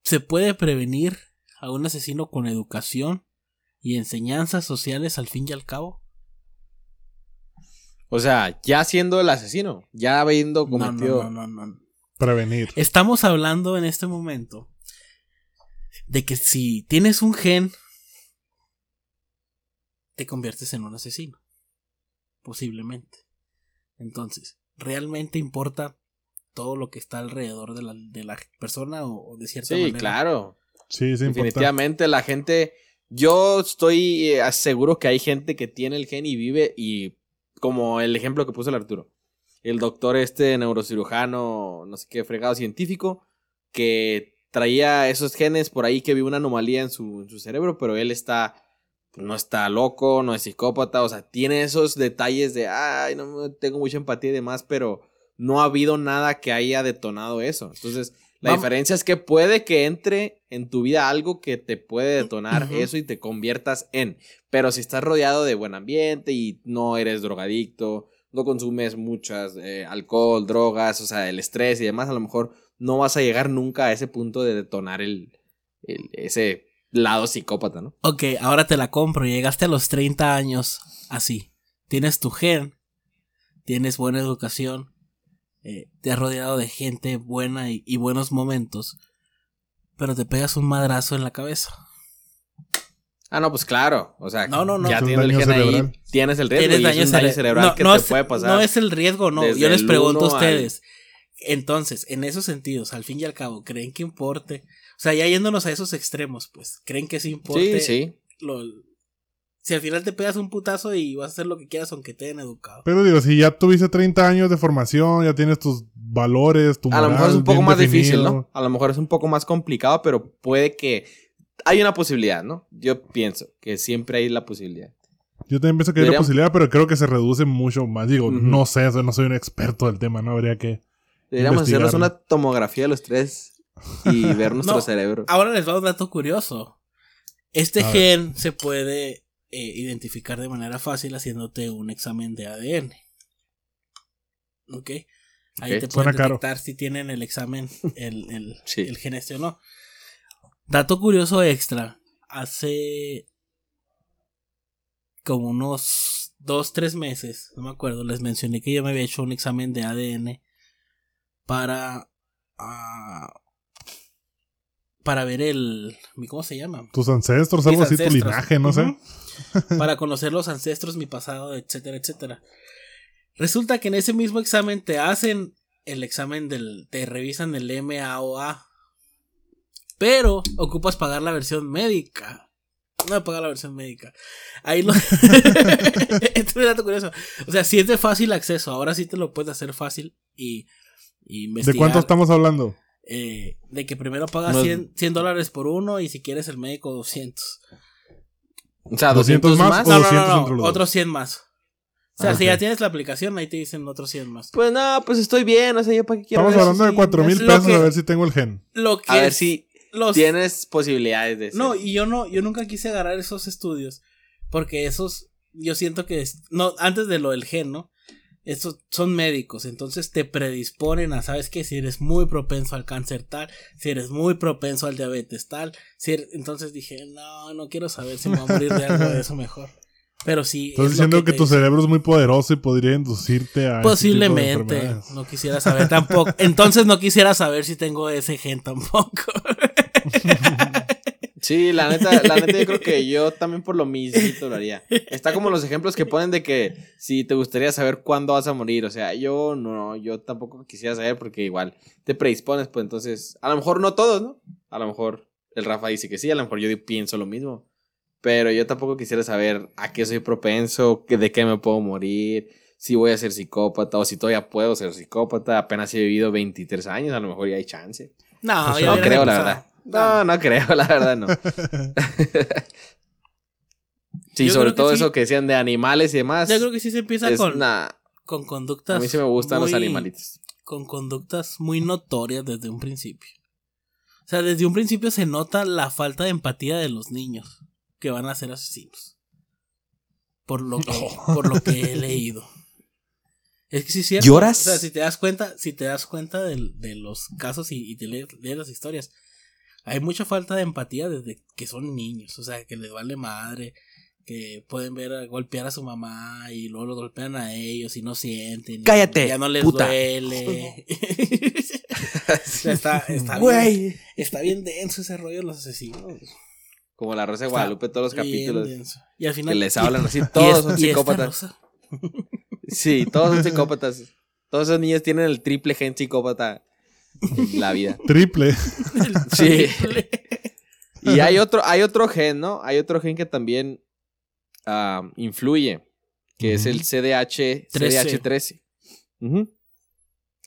¿Se puede prevenir a un asesino con educación y enseñanzas sociales al fin y al cabo? O sea, ya siendo el asesino, ya habiendo No, no, cometido. no, no, no. Prevenir. Estamos hablando en este momento de que si tienes un gen, te conviertes en un asesino. Posiblemente. Entonces, ¿realmente importa todo lo que está alrededor de la, de la persona o, o de cierta Sí, manera? claro. Sí, sí. Definitivamente la gente. Yo estoy eh, seguro que hay gente que tiene el gen y vive y como el ejemplo que puso el Arturo. El doctor este neurocirujano, no sé qué, fregado científico, que traía esos genes por ahí que vio una anomalía en su, en su cerebro, pero él está, no está loco, no es psicópata, o sea, tiene esos detalles de, ay, no me- tengo mucha empatía y demás, pero no ha habido nada que haya detonado eso. Entonces, la Vamos- diferencia es que puede que entre en tu vida algo que te puede detonar eso y te conviertas en. Pero si estás rodeado de buen ambiente y no eres drogadicto, no consumes muchas eh, alcohol, drogas, o sea, el estrés y demás, a lo mejor no vas a llegar nunca a ese punto de detonar el, el- ese lado psicópata, ¿no? Ok, ahora te la compro. Llegaste a los 30 años así. Tienes tu gen, tienes buena educación, eh, te has rodeado de gente buena y, y buenos momentos, pero te pegas un madrazo en la cabeza. Ah, no, pues claro. O sea, No, no, no. ya tienes el daño gen ahí, cerebral. tienes el riesgo Tienes daño, cerebral no, que no te es, puede pasar. no es el riesgo, no. Yo les pregunto a al- ustedes. Entonces, en esos sentidos, al fin y al cabo, ¿creen que importe? O sea, ya yéndonos a esos extremos, pues, ¿creen que sí importe? Sí, sí. lo- si al final te pegas un putazo y vas a hacer lo que quieras aunque te hayan educado. Pero digo, si ya tuviste 30 años de formación, ya tienes tus valores, tu A lo mejor es moral un poco más difícil. ¿no? A lo mejor es un poco más complicado, pero puede que hay una posibilidad, ¿no? Yo pienso que siempre hay la posibilidad. Yo también pienso que hay la posibilidad, pero creo que se reduce mucho más. Digo, no sé, no soy un experto del tema, ¿no? Habría que... Deberíamos hacernos una tomografía de los tres y ver nuestro No. cerebro. Ahora les va un dato curioso. Este A ver. gen se puede eh, identificar de manera fácil haciéndote un examen de ADN. ¿Ok? Ahí te pueden caro. detectar si tienen el examen, el, el, Sí. el gen este o no. Dato curioso extra. Hace como unos dos, tres meses, no me acuerdo, les mencioné que yo me había hecho un examen de ADN para... ah, para ver el... ¿Cómo se llama? Tus ancestros, Mis algo así, tu linaje, no sé. Para conocer los ancestros, mi pasado, etcétera, etcétera. Resulta que en ese mismo examen te hacen el examen del. te revisan el MAOA. Pero ocupas pagar la versión médica. No he pagado la versión médica. Ahí lo. Este es un dato curioso. O sea, si es de fácil acceso, ahora sí te lo puedes hacer fácil y. y investigar. ¿De cuánto estamos hablando? Eh, de que primero pagas No- 100, 100 dólares por uno y si quieres el médico 200. O sea, 200 200 más más. o- No, no, 200 no, entre no, los otros 100 más. O sea, Ah, si ok. ya tienes la aplicación, ahí te dicen otros 100 más. Pues no, pues estoy bien. O sea, yo para qué quiero Estamos hablando de sí, 4 mil pesos que- a ver si tengo el gen. Lo que A ver si los tienes posibilidades de No, ser. y yo no, yo nunca quise agarrar esos estudios. Porque esos, yo siento que es- no, antes de lo del gen, ¿no? Esos son médicos, entonces te predisponen a, ¿sabes qué? Si eres muy propenso al cáncer tal, si eres muy propenso al diabetes tal, si eres- entonces dije, no, no quiero saber si me voy a morir de algo de eso mejor. Pero sí. Estás es diciendo que, tu cerebro es muy poderoso y podría inducirte a. ese tipo de Posiblemente. No quisiera saber tampoco. Entonces no quisiera saber si tengo ese gen tampoco. Sí, la neta, la neta yo creo que yo también por lo mismo lo haría. Está como los ejemplos que ponen de que si te gustaría saber cuándo vas a morir, o sea, yo no, yo tampoco quisiera saber porque igual te predispones, pues entonces, a lo mejor no todos, ¿no? A lo mejor el Rafa dice que sí, a lo mejor yo pienso lo mismo, pero yo tampoco quisiera saber a qué soy propenso, de qué me puedo morir, si voy a ser psicópata o si todavía puedo ser psicópata, apenas he vivido 23 años, a lo mejor ya hay chance. No, Pues ya No creo, la verdad. No, no creo, la verdad, no. Sí, Yo sobre todo sí. eso que decían de animales y demás. Yo creo que sí se empieza es con, con conductas. a mí sí me gustan los animalitos. Con conductas muy notorias desde un principio. O sea, desde un principio se nota la falta de empatía de los niños que van a ser asesinos. Por lo que, por lo que he leído. Es que sí cierto. ¿Lloras? O sea, si te das cuenta, si te das cuenta de, de los casos y, y te lees, lees las historias, hay mucha falta de empatía desde que son niños. O sea, que les vale madre, que pueden ver a golpear a su mamá y luego lo golpean a ellos y no sienten. y Cállate, Ya no les puta. duele. está, está, bien, está bien denso ese rollo de los asesinos. Como la Rosa de Está Guadalupe, todos los capítulos. denso. Y al final. Que les hablan así, todos son psicópatas. Sí, todos son psicópatas. Todos esos niños tienen el triple gen psicópata la vida. Triple. Sí. triple. Y hay otro, hay otro gen, ¿no? Hay otro gen que también influye, que es el CDH, 13. Ujú.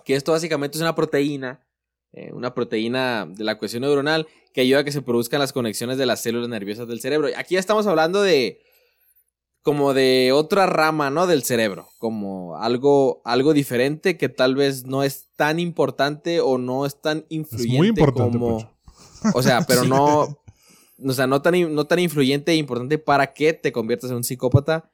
Que esto básicamente es una proteína, eh, una proteína de la cohesión neuronal que ayuda a que se produzcan las conexiones de las células nerviosas del cerebro. Aquí ya estamos hablando de como de otra rama, ¿no? Del cerebro, como algo, algo diferente que tal vez no es tan importante o no es tan Es influyente muy importante, como... Pocho. O sea, pero Sí. no. O sea, no tan, no tan influyente e importante para que te conviertas en un psicópata.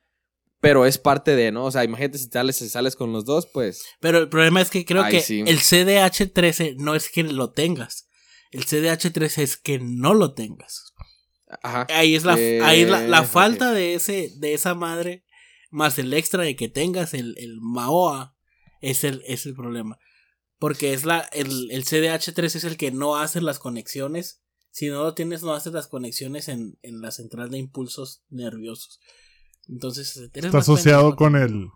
Pero es parte de, ¿no? O sea, imagínate si sales, si sales con los dos, pues. Pero el problema es que creo Ay, que sí. el CDH13 no es que lo tengas. El CDH13 es que no lo tengas. Ahí es la, Eh, ahí es la, la ok. falta de ese, de esa madre, más el extra de que tengas el, el MAOA, es el, es el problema. Porque es la, el, el CDH3 es el que no hace las conexiones. Si no lo tienes, no haces las conexiones en, en la central de impulsos nerviosos. Entonces, Está asociado con el.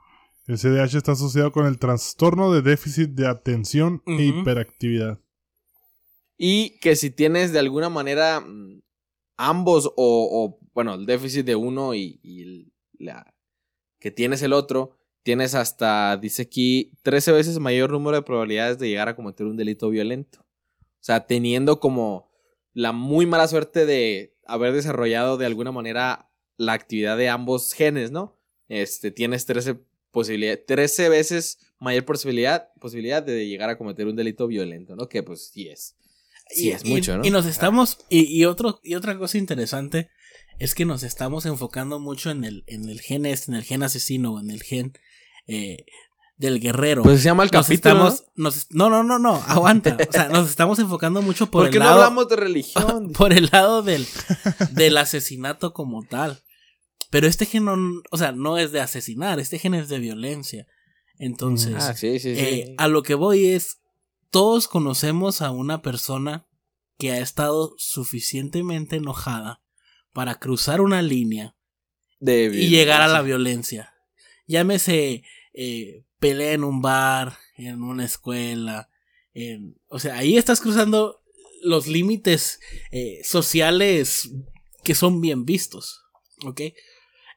El CDH está asociado con el trastorno de déficit de atención e hiperactividad. Y que si tienes de alguna manera mm, ambos o, o, bueno, el déficit de uno y, la, que tienes el otro, tienes hasta, dice aquí, 13 veces mayor número de probabilidades de llegar a cometer un delito violento. O sea, teniendo como la muy mala suerte de haber desarrollado de alguna manera la actividad de ambos genes, ¿no? Este, tienes 13 posibilidad, 13 veces mayor posibilidad, posibilidad de llegar a cometer un delito violento, ¿no? Que pues sí es. Sí, Y- es y- mucho, ¿no? Y nos estamos. Y, y otro, y otra cosa interesante es que nos estamos enfocando mucho en el, en el gen este, en el gen asesino, en el gen eh, del guerrero. Pues se llama el nos capítulo. estamos, nos- no, no, no, no, aguanta. O sea, nos estamos enfocando mucho ¿no? por, ¿Por qué el no lado. hablamos de religión? Por el lado del, del asesinato como tal. Pero este gen no, o sea, no es de asesinar, este gen es de violencia. Entonces, ah, sí, sí, sí. eh, a lo que voy es, todos conocemos a una persona que ha estado suficientemente enojada para cruzar una línea De y llegar a la violencia. Llámese eh, pelea en un bar, en una escuela. en- o sea, ahí estás cruzando los límites eh, sociales que son bien vistos. ¿Ok?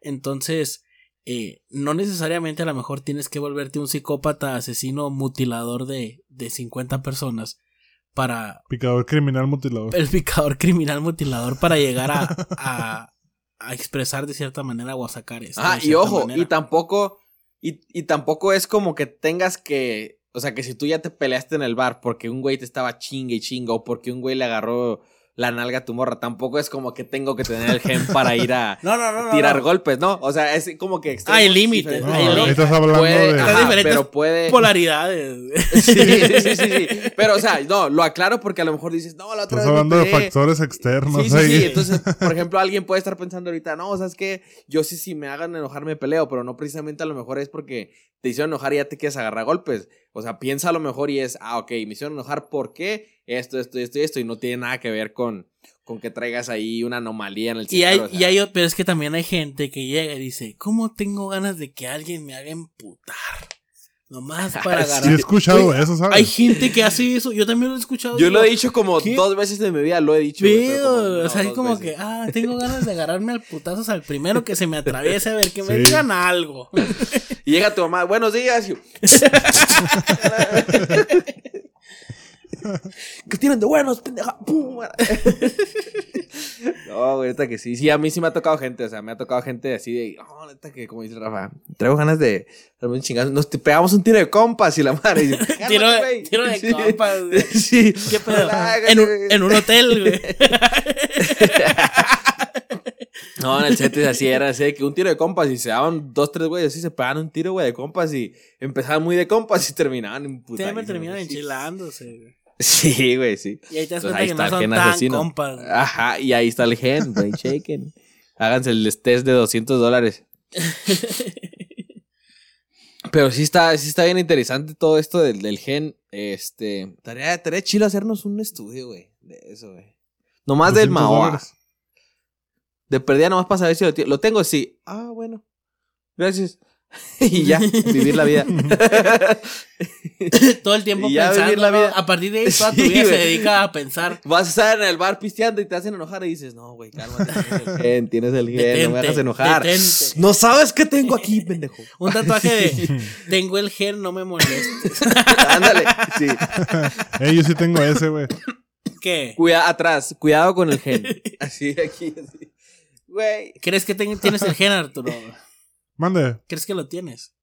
Entonces, eh, no necesariamente a lo mejor tienes que volverte un psicópata, asesino, mutilador de, de 50 personas para Picador criminal mutilador. el picador criminal mutilador para llegar a, a, a expresar de cierta manera o a sacar esto. Ah, y ojo, manera. y tampoco, y, y tampoco es como que tengas que, o sea, que si tú ya te peleaste en el bar porque un güey te estaba chingue y chinga o porque un güey le agarró la nalga a tu morra, tampoco es como que tengo que tener el gen para ir a No, no, no, no. tirar no. golpes, ¿no? O sea, es como que extremos Hay límites, estás hablando Puede, de. ajá, diferentes pero puede... Polaridades. Sí, sí, sí, sí, sí. Pero, o sea, no, lo aclaro porque a lo mejor dices, no, la otra Estás vez me hablando de factores externos Sí, sí, ahí. sí. Entonces, por ejemplo, alguien puede estar pensando ahorita, no, o sea, es que yo sí, si me hagan enojar, me peleo, pero no precisamente a lo mejor es porque te hicieron enojar y ya te quieres agarrar a golpes. O sea, piensa a lo mejor y es, ah, ok, me hicieron enojar, ¿por qué? Esto, esto, esto y esto, y no tiene nada que ver con, con que traigas ahí una anomalía en el Y hay, cerebro, o sea. y hay, pero es que también hay gente que llega y dice, ¿cómo tengo ganas de que alguien me haga emputar? Nomás para agarrar. Sí, he escuchado eso, ¿sabes? Hay gente que hace eso, yo también lo he escuchado. Yo lo he dicho como ¿qué? dos veces en mi vida, lo he dicho. pero Pero, como, no, o sea, dos como veces. que, ah, tengo ganas de agarrarme al putazos al primero que se me atraviese a ver que me digan algo. Y llega tu mamá, buenos días. ¿Qué tienen de buenos, pendeja? ¡Pum! No, güey, neta que sí. Sí, a mí sí me ha tocado gente. O sea, me ha tocado gente así de. No, neta que, como dice Rafa, traigo ganas de. un chingazo. Nos te pegamos un tiro de compas y la madre. Y, dice, tiro, "Cálmate, de- güey". tiro de Sí. compas, güey. Sí. ¿Qué pedo? En un, güey. en un hotel, güey. No, en el set así era, así que un tiro de compas y se daban dos, tres güeyes así, se pegaban un tiro, güey, de compas y empezaban muy de compas y terminaban en puta. Siempre terminan enchilándose, güey. Sí, güey, sí. Y ahí te das cuenta que está no el son gen tan asesino. compas. Ajá, y ahí está el gen, brain shaken. Háganse el test de 200 dólares. Pero sí está, sí está bien interesante todo esto del, del gen. Este, estaría, estaría chido hacernos un estudio, güey, de eso, güey. Nomás del 200 Maoa. dólares. De perdida nomás para saber si lo, lo tengo, sí. Ah, bueno. Gracias. y ya, vivir la vida. Todo el tiempo Y ya pensando. vivir la ¿no? vida. A partir de ahí, toda tu Sí, vida se dedica a pensar. Vas a estar en el bar pisteando y te hacen enojar y dices, no, güey, cálmate, tienes el gen, tienes el gen, no me hagas enojar. detente. No sabes qué tengo aquí, pendejo. Un tatuaje de tengo el gen, no me molestes. Ándale, sí. Yo sí tengo ese, güey. ¿Qué? Cuida atrás, cuidado con el gen. Así, aquí, así. Güey. ¿Crees que tienes el gen, Arturo? Mande. ¿Crees que lo tienes?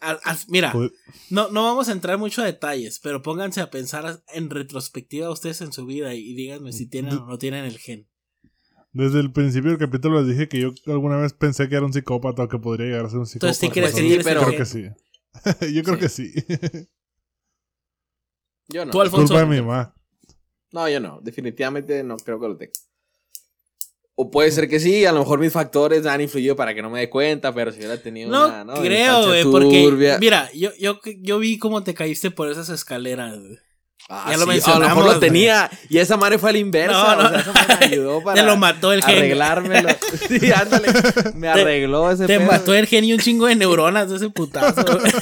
Al- al- mira, Pues, no, no vamos a entrar mucho a detalles, pero pónganse a pensar en retrospectiva ustedes en su vida y, y díganme si tienen o no tienen el gen. desde el principio del capítulo les dije que yo alguna vez pensé que era un psicópata o que podría llegar a ser un psicópata. Entonces, ¿sí crees que sí, pero- Creo que sí. yo creo Sí. que sí. Yo no. Tú, Alfonso. Culpa de mi mamá. No, yo no. Definitivamente no creo que lo tenga. O puede ser que sí, a lo mejor mis factores han influido para que no me dé cuenta, pero si hubiera tenido No, una, ¿no? creo, güey, porque mira, yo, yo, yo vi cómo te caíste por esas escaleras. güey. Ah, ya lo sí, A lo mejor lo tenía y esa madre fue a la inversa. No, no. O sea, esa madre me ayudó para Te lo mató el gen. arreglármelo. sí, ándale. Me arregló ese Te pedo. mató el gen y un chingo de neuronas de ese putazo. güey.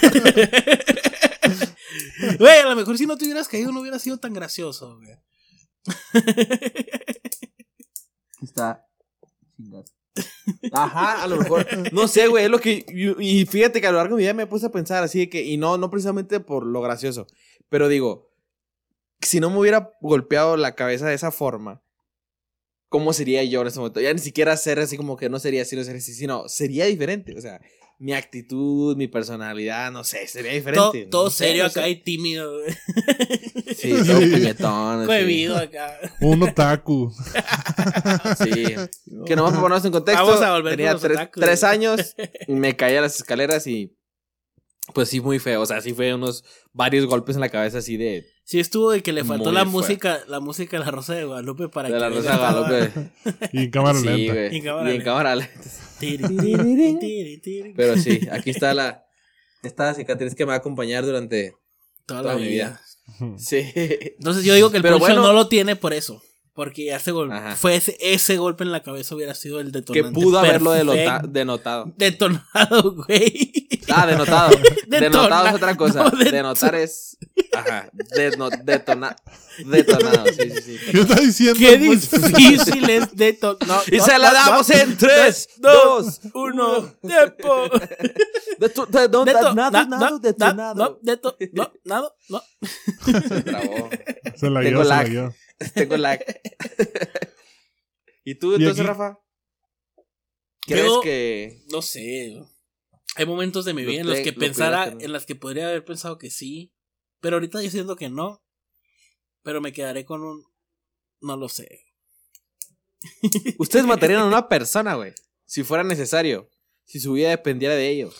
Güey, a lo mejor si no te hubieras caído no hubiera sido tan gracioso, güey. Está. Ajá, a lo mejor. No sé, güey, es lo que. Y fíjate que a lo largo de mi vida me puse a pensar así de que. Y no, no precisamente por lo gracioso. Pero digo, si no me hubiera golpeado la cabeza de esa forma, ¿cómo sería yo en ese momento? Ya ni siquiera ser así como que no sería así, no sería así, sino sería diferente. O sea, mi actitud, mi personalidad, no sé, sería diferente. todo No serio no sé. acá y tímido, güey. Sí, todo puñetón. Cohibido acá. Un otaku. Sí. Que nomás para ponernos en contexto. Vamos a volver con tenía los tres, otakus. tres años. y me caí a las escaleras y. Pues sí, muy feo. O sea, sí fue unos varios golpes en la cabeza así de. Sí estuvo de que le faltó la fuerte. música, la música de la Rosa de Guadalupe para de que la Rosa estaba- Galope. Y en cámara Sí, lenta. Y en cámara en lenta. lenta. Pero sí, aquí está la. Esta cicatriz que me va a acompañar durante toda, toda la mi vida. vida. Sí. Entonces yo digo que el Pero bueno. no lo tiene por eso. Porque ese gol Ajá. fue ese, ese golpe en la cabeza hubiera sido el Que detonante. pudo haberlo denotado. Detonado, güey. Ah, denotado. Detona- denotado es otra cosa. no, det- Denotar es. Ajá. Deno- detona- detonado. Sí, sí, sí. ¿Qué está diciendo? Qué difícil es detonar. Y se la damos en 3, 2, 1, tiempo. Deto- de- no, Deto- nada, na- nada, na- detonado. No, no, nada, no. Se trabó. Se la Tengo guió, se la lag. Tengo lag. ¿Y tú ¿Y entonces? Rafa? ¿Crees Yo- que.? No sé. Hay momentos de mi Lo vida en los que lo pensara, en las que podría haber pensado que sí. Pero ahorita yo siento que no. Pero me quedaré con un. No lo sé. Ustedes matarían a una persona, güey. Si fuera necesario. Si su vida dependiera de ello.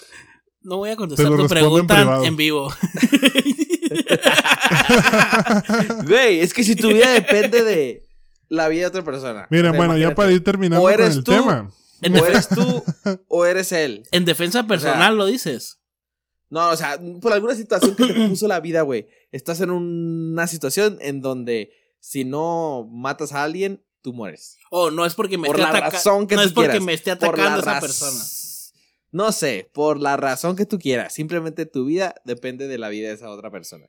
No voy a contestar tu en pregunta privado. en, vivo. Güey, es que si tu vida depende de la vida de otra persona. Sea, bueno, ya para ir terminando O con eres el tú. tema. En, O eres tú o eres él. en defensa personal lo dices. No, o sea, por alguna situación que te puso la vida, güey. Estás en una situación en donde si no matas a alguien, tú mueres. O no es porque me Por esté la ataca- razón que No es porque quieras. me esté atacando esa persona. No sé, por la razón que tú quieras. Simplemente tu vida depende de la vida de esa otra persona.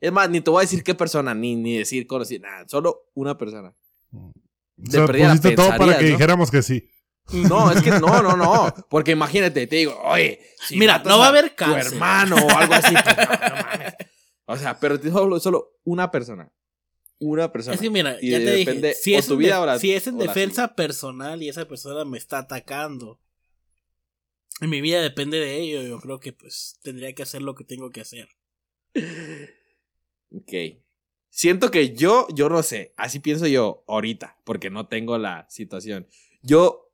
Es más, ni te voy a decir qué persona, ni, ni decir conocer, nada. Solo una persona. O De sea, perdida la pusiste todo para que ¿no? dijéramos que sí. No, es que no, no, no. Porque imagínate, te digo, oye, si Mira, no va a haber tu cárcel. hermano o algo así. pues, no, no mames. O sea, pero te solo, solo una persona. una persona. Es que mira, Y ya te depende dije, si es, tu en vida de- o la- si es en o la defensa personal y esa persona me está atacando, y mi vida depende de ello, yo creo que pues tendría que hacer lo que tengo que hacer. Ok. Siento que yo, yo no sé, así pienso yo ahorita, porque no tengo la situación. Yo,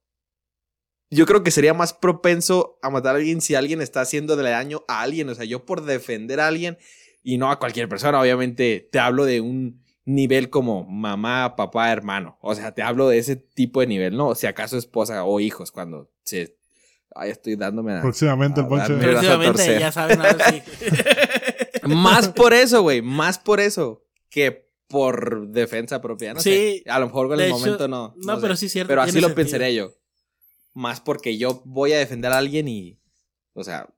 yo creo que sería más propenso a matar a alguien si alguien está haciéndole daño a alguien. O sea, yo por defender a alguien y no a cualquier persona, obviamente te hablo de un nivel como mamá, papá, hermano. O sea, te hablo de ese tipo de nivel, ¿no? Si acaso esposa o hijos, cuando se... Ay, estoy dándome a- Próximamente el a ponche. darme- Me vas a Próximamente ya saben ahora sí. Más por eso, güey. Más por eso que por defensa propia. No Sí. sé. A lo mejor en el hecho, momento no. No, sé. pero sí es cierto. Pero así lo sentido. pensaré yo. Más porque yo voy a defender a alguien y. O sea.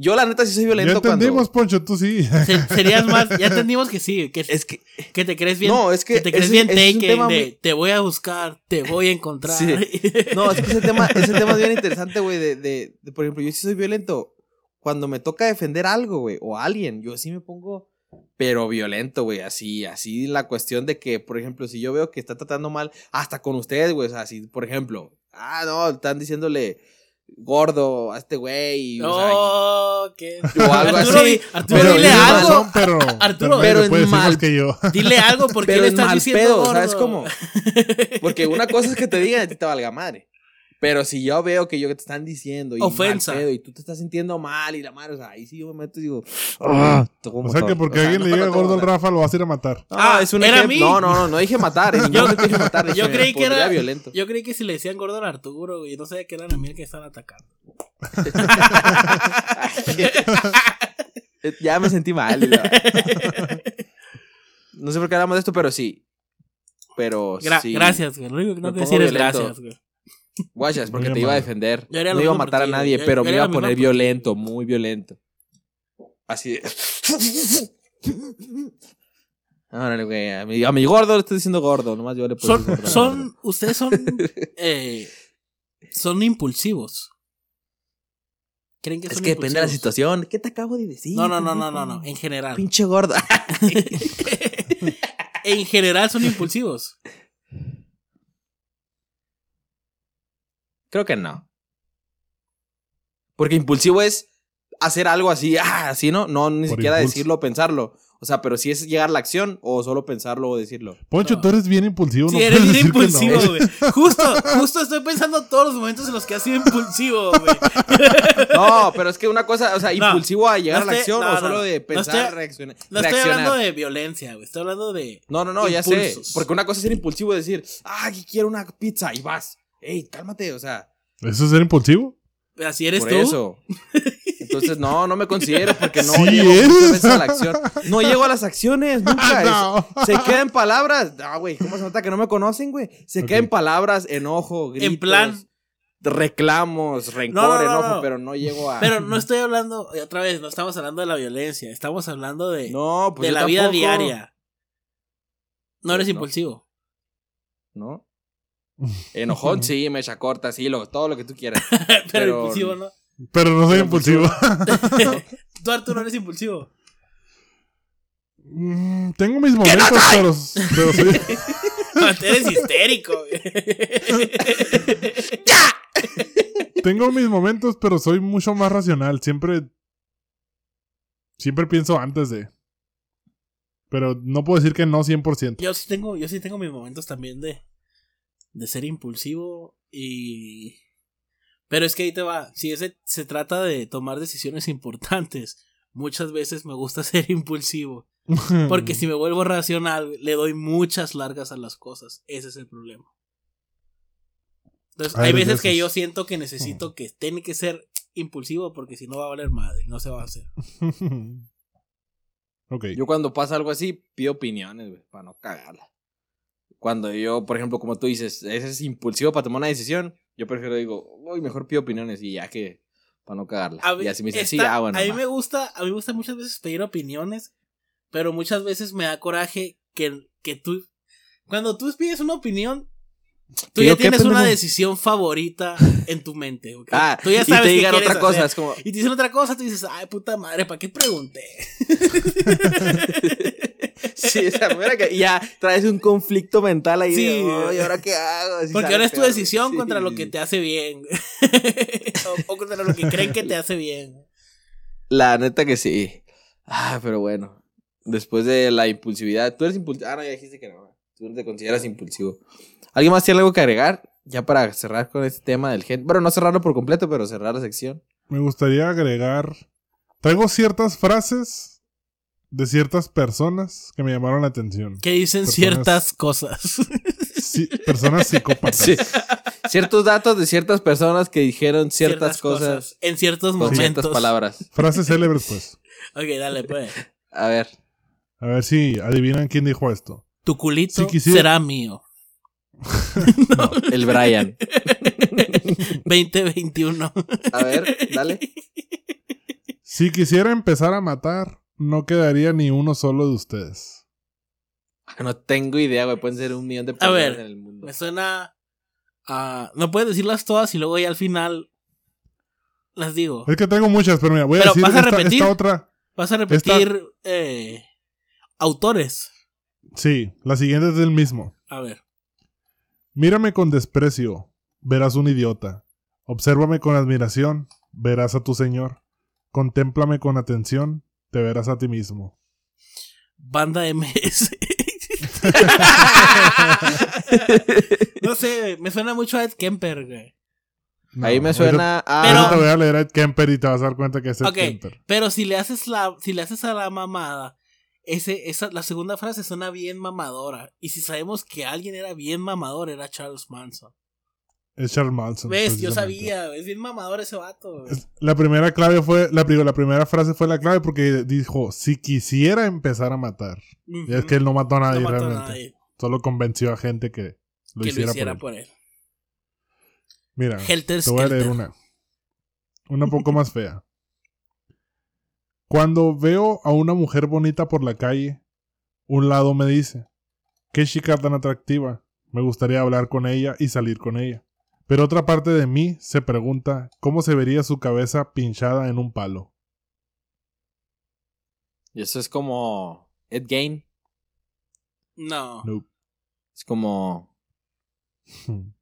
Yo, la neta, sí soy Ya violento entendimos, cuando. Poncho, tú sí. Se- serías más, ya entendimos que sí, que, Es que. que te crees bien. No, es que. que te crees ese- bien Taken tema de muy- te voy a buscar, te voy a encontrar. Sí. No, es que ese tema, ese tema es bien interesante, güey. De, de, de, por ejemplo, yo sí soy violento. Cuando me toca defender algo, güey, o a alguien, yo sí me pongo, pero violento, güey. Así, así la cuestión de que, por ejemplo, si yo veo que está tratando mal, hasta con ustedes, güey, o sea, si, por ejemplo, ah, no, están diciéndole gordo a este güey, y, o sea, qué- O algo Arturo, así, Arturo, pero dile algo. razón, pero, Arturo, pero mal. más que yo. Dile algo porque pero le es estás mal diciendo pedo, gordo? ¿sabes cómo? Porque una cosa es que te digan y a ti te valga madre. Pero si yo veo que yo que te están diciendo y, Ofensa. pedo, y tú te estás sintiendo mal y la madre, o sea, ahí sí yo me meto y digo, ah, O sea que porque O sea, alguien no le diga cuando gordo al Rafa lo vas a ir a matar. Ah, Ah, es un ¿era ejemplo. mí? No, no, no, no dije matar. en ningún momento dije matar. yo creí que era- violento. Yo creí que si le decían gordo al Arturo, güey, no sabía que eran a mí el que estaban atacando. ya me sentí mal. y No sé por qué hablamos de esto, pero sí. Pero Gra- sí. Gracias, güey. Lo único que no te decir es gracias, güey. Guachas, porque te iba a defender. Yo haría No iba a matar a nadie, yo- pero yo me iba a poner violento, muy violento. Así de. Órale, güey. A mi, a mi gordo le estoy diciendo gordo. Nomás yo le puedo Son, decir son, ustedes son, eh, son impulsivos. ¿Creen que Es son que depende de la situación. ¿Qué te acabo de decir? No, no, no, no, no, no, en general. Pinche gordo. en general son impulsivos. Creo que no. Porque impulsivo es hacer algo así, ah, así, ¿no? No, ni Por siquiera impulso. decirlo o pensarlo. O sea, pero si es llegar a la acción o solo pensarlo o decirlo. Poncho, No. tú eres bien impulsivo. Sí, no eres bien no. impulsivo, güey. Justo, justo estoy pensando todos los momentos en los que has sido impulsivo, güey. No, pero es que una cosa, o sea, No, impulsivo a llegar no a la acción no, o solo no. de No pensar, estoy- reaccionar. No estoy hablando de violencia, güey. Estoy hablando de. No, no, no, ya sé. Porque una cosa es ser impulsivo y decir, ah, quiero una pizza y vas. Ey, cálmate, o sea, ¿Eso es ser impulsivo? Así eres por tú. eso. Entonces, no, no me considero porque no Sí llego a la acción. No llego a las acciones, nunca. No. Es- se queda en palabras. Ah, güey, ¿cómo se nota que no me conocen, güey? Se Ok. queda en palabras, enojo, gritos. plan- Reclamos, rencor, No, no, no, enojo, no. pero no llego a. Pero no estoy hablando, otra vez, no estamos hablando de la violencia. Estamos hablando de, No, pues de la vida diaria. No eres No. impulsivo. ¿No? Enojón, sí, mecha corta, sí, lo, todo lo que tú quieras. Pero, Pero- impulsivo, ¿no? Pero no soy Pero impulsivo. Tú, Arturo, eres impulsivo. Mm, Tengo mis momentos, pero, pero soy... No, tú eres histérico, güey. Tengo mis momentos, pero soy mucho más racional. Siempre. Siempre pienso antes de. Pero no puedo decir que no 100%. Yo sí tengo, yo sí tengo mis momentos también de, de ser impulsivo y... Pero es que ahí te va, si ese, se trata de tomar decisiones importantes, muchas veces me gusta ser impulsivo. Porque si me vuelvo racional, le doy muchas largas a las cosas. Ese es el problema. Entonces, hay veces que yo siento que necesito que tiene que ser impulsivo porque si no va a valer madre, no se va a hacer. ok. Yo cuando pasa algo así, pido opiniones, güey, para no cagarla. Cuando yo, por ejemplo, como tú dices, ese es impulsivo para tomar una decisión, yo prefiero digo, uy, mejor pido opiniones y ya que, para no cagarla. A y así me dicen, sí, ah, bueno. a mí va". me gusta, a mí me gusta muchas veces pedir opiniones, pero muchas veces me da coraje que, que tú, cuando tú pides una opinión, tú ¿Qué ya tienes una decisión favorita en tu mente. Ah, tú ya y sabes te qué digan otra cosa, hacer. es como, Y te dicen otra cosa, tú dices, ay, puta madre, ¿para qué pregunté? sí, es, sea, mira que ya traes un conflicto mental ahí. Sí. de, "Oh, ¿y ahora qué hago? Así Porque ahora es tu peor, decisión sí. contra lo que te hace bien. o, o contra lo que creen que te hace bien. La neta que sí. Ah, pero bueno. Después de la impulsividad. Tú eres impulsivo. Ah, no, ya dijiste que no. Tú no te consideras impulsivo. ¿Alguien más tiene algo que agregar? Ya para cerrar con este tema del gen. Bueno, no cerrarlo por completo, pero cerrar la sección. Me gustaría agregar. Traigo ciertas frases de ciertas personas que me llamaron la atención. Que dicen Personas- ciertas cosas. Sí, personas psicópatas. Sí. Ciertos datos de ciertas personas que dijeron ciertas, cosas, En ciertos con momentos. ciertas palabras. Frases célebres, pues. Ok, dale, pues. A ver. A ver si adivinan quién dijo esto. Tu culito Si quisiera- será mío. El Brian. 2021. A ver, dale. Si quisiera empezar a matar, no quedaría ni uno solo de ustedes. No tengo idea, güey. Pueden ser un millón de A personas ver, en el mundo. Me suena a... No puedes decirlas todas y luego ya al final las digo. Es que tengo muchas, pero mira, voy a Pero, decir ¿vas a esta, repetir? esta otra. Vas a repetir eh, autores. Sí, la siguiente es del mismo. A ver. Mírame con desprecio, verás un idiota. Obsérvame con admiración, verás a tu Señor. Contémplame con atención, te verás a ti mismo. Banda MS. no sé, me suena mucho a Ed Kemper, güey. No, Ahí me suena a. Pero- te voy a leer a Ed Kemper y te vas a dar cuenta que es Ed Kemper. pero si le haces la, si le haces a la mamada, ese, esa, la segunda frase suena bien mamadora. Y si sabemos que alguien era bien mamador, era Charles Manson. Es Charles Manson. ¿Ves? Yo sabía, es bien mamador ese vato. La primera clave fue, la, la primera frase fue la clave porque dijo, si quisiera empezar a matar. Y es que él no mató a No nadie a realmente. nadie Solo convenció a gente que lo que hiciera, lo hiciera por él. por él. Mira, Helter te voy a leer una. Una poco más fea. Cuando veo a una mujer bonita por la calle, un lado me dice, qué chica tan atractiva, me gustaría hablar con ella y salir con ella. Pero otra parte de mí se pregunta cómo se vería su cabeza pinchada en un palo. Y eso es como. Ed Gain. No. Nope. Es como.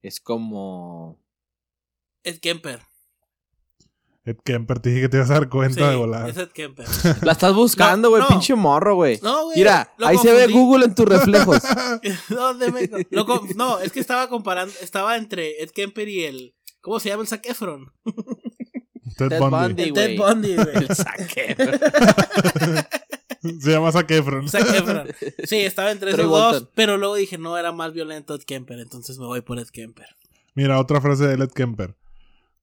Es como. Ed Kemper. Ed Kemper, te dije que te ibas a dar cuenta Sí, de volar. es Ed Kemper. La estás buscando, güey. no. Pinche morro, güey. No, güey. Mira, ahí se ve. Google en tus reflejos. ¿Dónde me- no, es que estaba comparando, estaba entre Ed Kemper y el, ¿cómo se llama el Zac Efron? Ted, Ted Bundy. Bundy. El. Ted Bundy, güey. El saque. Se llama Zac Efron. Zac Efron. Sí, estaba entre esos dos, pero luego dije, no, era más violento Ed Kemper, entonces me voy por Ed Kemper. Mira, otra frase de Ed Kemper.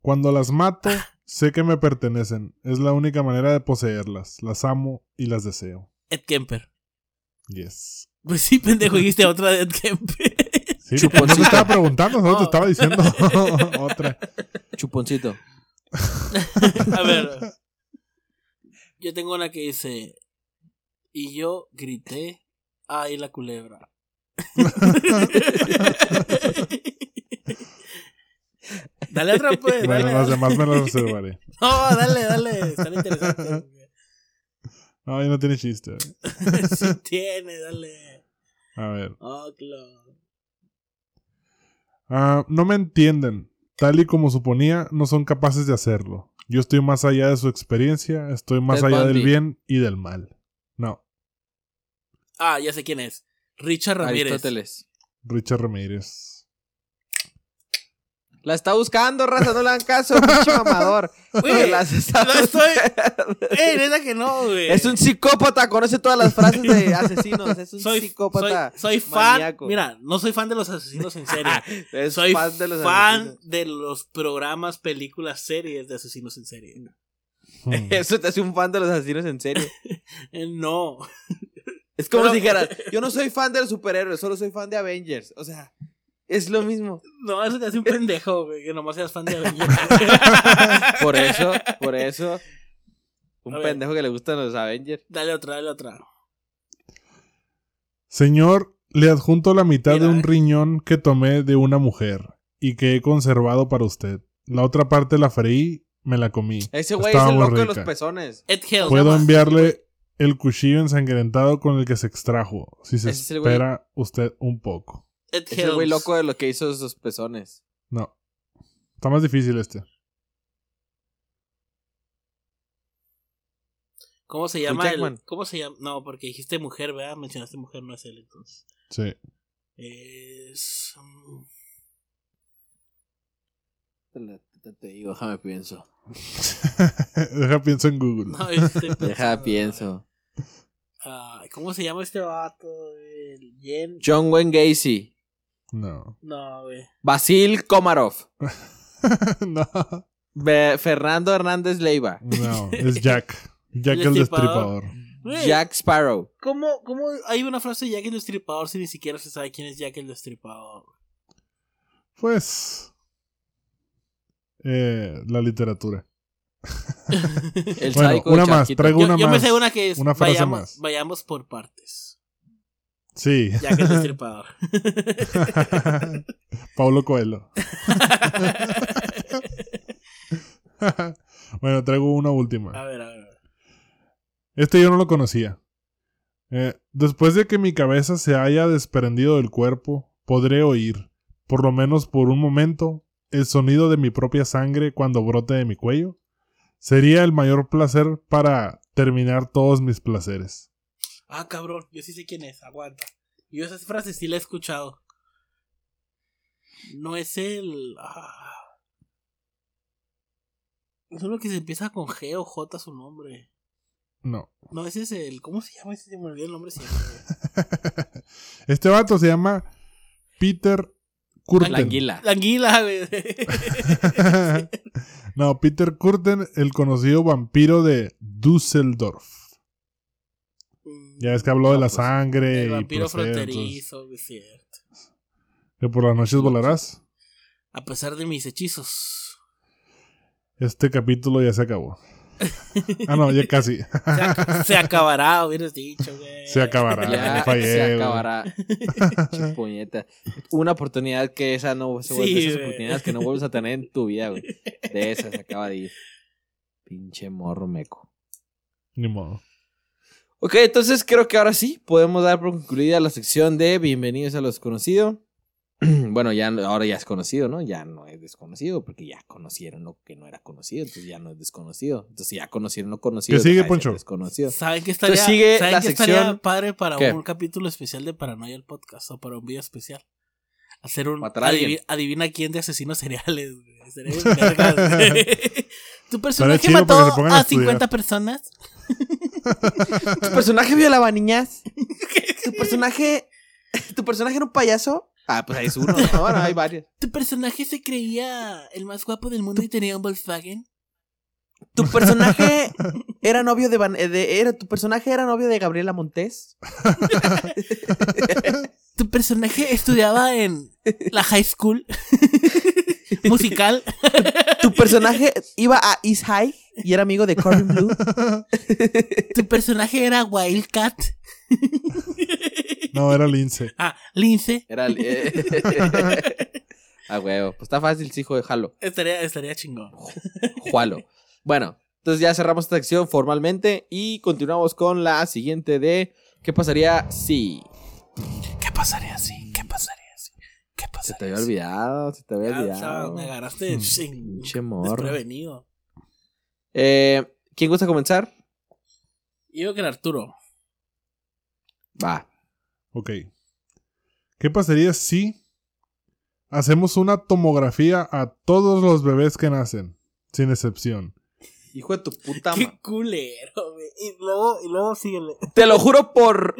Cuando las mato. Sé que me pertenecen. Es la única manera de poseerlas. Las amo y las deseo. Ed Kemper. Yes. Pues sí, pendejo, dijiste otra de Ed Kemper. Sí, no te estaba preguntando, solo te No. estaba diciendo otra. Chuponcito. A ver. Yo tengo una que dice, y yo grité, ay, la culebra. dale otra pues. Bueno, dale, las dale. demás me las reservaré. No, dale, dale. Están interesantes. No, ya no tiene chiste. sí tiene, dale. A ver. Oh, claro. Ah, no me entienden. Tal y como suponía, no son capaces de hacerlo. Yo estoy más allá de su experiencia, estoy más allá Bundy. del bien y del mal. No, Ah, ya sé quién es. Richard Ramírez. Aristóteles. Richard Ramírez. La está buscando, raza, no le hagan caso, pinche mamador. Güey, estoy-. ¡Eh, neta que no, güey! Es un psicópata, conoce todas las frases de asesinos. Es un soy, psicópata. soy, soy fan. maníaco. Mira, no soy fan de los asesinos en serie. Soy fan de los fan asesinos. de los programas, películas, series de asesinos en serie. Hmm. Eso te hace un fan de los asesinos en serio. Eh, no. Es como Pero- si dijeras, yo no soy fan de los superhéroes, solo soy fan de Avengers. O sea, es lo mismo. No, eso te hace un pendejo, güey, que nomás seas fan de Avengers. Por eso, por eso. Un A ver. pendejo que le gustan los Avengers. dale otra, dale otra. Señor, le adjunto la mitad Mira, de un eh. riñón que tomé de una mujer y que he conservado para usted. La otra parte la freí, me la comí. Ese güey es el loco de los pezones. Ed Helms. Puedo enviarle el cuchillo ensangrentado con el que se extrajo. Si se es espera usted un poco. Ed Es el güey loco de lo que hizo esos pezones. No. Está más difícil este. ¿Cómo se llama el. ¿Cómo se llama? No, porque dijiste mujer, ¿verdad? Mencionaste mujer, no es él entonces. Sí. Es. mm, Te, te- digo, déjame pienso. Deja pienso en Google. No, Deja pienso. ah, ¿Cómo se llama este vato? El Jen. John Wayne Gacy. No. No, güey. Basil Komarov. no. Be- Fernando Hernández Leiva. No. Es Jack. Jack El el destripador. Jack Sparrow. ¿cómo, ¿Cómo hay una frase de Jack el Destripador si ni siquiera se sabe quién es Jack el Destripador? Pues. eh, la literatura. El Bueno, una más, traigo Yo, una yo me más. sé una que es Una frase vayamos, más. vayamos por partes. Sí. Jack el Destripador. Paulo Coelho. bueno, traigo una última. A ver, a ver. Este yo no lo conocía. Eh, después de que mi cabeza se haya desprendido del cuerpo, podré oír, por lo menos por un momento, el sonido de mi propia sangre cuando brote de mi cuello. Sería el mayor placer para terminar todos mis placeres. Ah, cabrón, yo sí sé quién es, aguanta. Yo esa frase sí la he escuchado. No es el. Ah. Es uno que se empieza con G o J su nombre. No. No, ese es el. ¿Cómo se llama? Ese se me olvidó el nombre siempre. este vato se llama Peter Curten. La anguila. La anguila, güey. no, Peter Curten, el conocido vampiro de Düsseldorf. Ya ves que habló de la pues, sangre El y vampiro fronterizo, es cierto. Que por las noches volarás. A pesar de mis hechizos. Este capítulo ya se acabó. ah, no, ya casi. Se, ac- se acabará, hubieras dicho, güey. Se acabará. Ya fallé, se acabará. Puñeta. Una oportunidad que esa no se vuelve Sí, esas oportunidades que no vuelves a tener en tu vida, güey. De esas se acaba de ir. Pinche morro meco. Ni modo. Ok, entonces creo que ahora sí podemos dar por concluida la sección de Bienvenidos a lo desconocido. bueno, ya no- ahora ya es conocido, ¿no? Ya no es desconocido porque ya conocieron lo que no era conocido, entonces ya no es desconocido. Entonces ya conocieron lo conocido. ¿Qué sigue, Poncho? Desconocido. ¿Saben qué estaría, Entonces sigue ¿saben la estaría sección- padre para ¿Qué? un capítulo especial de Paranoia el podcast o para un video especial? Hacer un Matar a alguien. adivi- adivina quién de asesinos seriales. Estaría. ¿Tu personaje mató que a a estudiar. 50 personas? ¿Tu personaje violaba niñas? ¿Tu personaje. ¿Tu personaje era un payaso? Ah, pues ahí es uno. ¿no? Bueno, hay varios. ¿Tu personaje se creía el más guapo del mundo y tenía un Volkswagen? ¿Tu personaje era novio de, Van- de- era, ¿Tu personaje era novio de Gabriela Montés? ¿Tu personaje estudiaba en la high school musical? ¿Tu personaje iba a East High y era amigo de Corbin Blue? ¿Tu personaje era Wildcat? No, era Lince. Ah, Lince. Era. eh, Ah, huevo. Pues está fácil, sí, hijo de Jalo. Estaría, estaría chingón. Jualo. Bueno, entonces ya cerramos esta sección formalmente y continuamos con la siguiente de ¿Qué pasaría si? ¿Qué pasaría así? ¿Qué pasaría así? ¿Qué Se pasaría te había olvidado, se te había Ya, o sea, olvidado. me agarraste Mm, sí, Pinche morro. desprevenido. Eh, ¿Quién gusta comenzar? Yo que era Arturo. Va. Ok. ¿Qué pasaría si hacemos una tomografía a todos los bebés que nacen? Sin excepción. Hijo de tu puta Qué ma- culero, güey. Y luego, y luego síguele. Te lo juro por.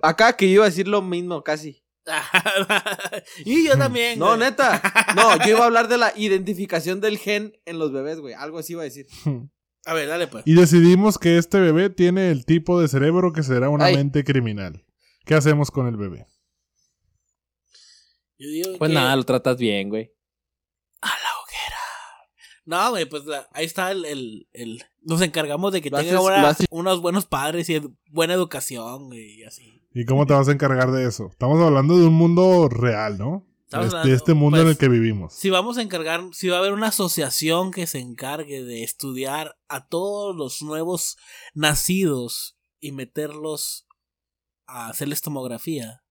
Acá que yo iba a decir lo mismo, casi. y yo también. No, güey. neta. No, yo iba a hablar de la identificación del gen en los bebés, güey. Algo así iba a decir. A ver, dale pues. Y decidimos que este bebé tiene el tipo de cerebro que será una Ay. mente criminal. ¿Qué hacemos con el bebé? Yo digo Pues que- nada, lo tratas bien, güey. A la hoguera. No, güey, pues la- ahí está el, el, el- Nos encargamos de que Lo tenga haces- unos buenos padres y ed- buena educación, y así. ¿Y cómo te vas a encargar de eso? Estamos hablando de un mundo real, ¿no? Estamos este, este mundo en pues, el que vivimos. Si vamos a encargar, si va a haber una asociación que se encargue de estudiar a todos los nuevos nacidos y meterlos a hacerles tomografía,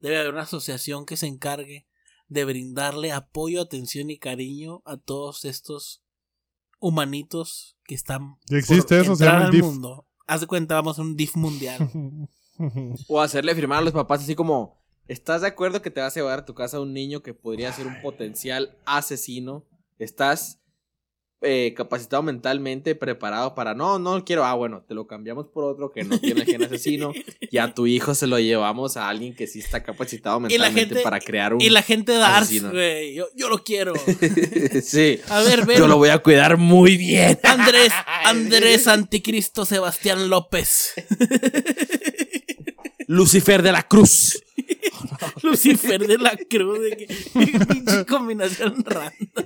debe haber una asociación que se encargue de brindarle apoyo, atención y cariño a todos estos humanitos que están Ya existe por eso, se llama el al DIF. mundo. Haz de cuenta, vamos a un DIF mundial. O hacerle firmar a los papás así como, ¿estás de acuerdo que te vas a llevar a tu casa un niño que podría ser un potencial asesino? ¿Estás eh, capacitado mentalmente, preparado para, no, no quiero, ah, bueno, te lo cambiamos por otro que no tiene gen asesino y a tu hijo se lo llevamos a alguien que sí está capacitado mentalmente gente- para crear un... y la gente de güey, yo, yo lo quiero. sí, A ver, ven. yo lo voy a cuidar muy bien. Andrés, Andrés Anticristo Sebastián López. Lucifer de la Cruz. Lucifer de la Cruz. De que, pinche combinación random.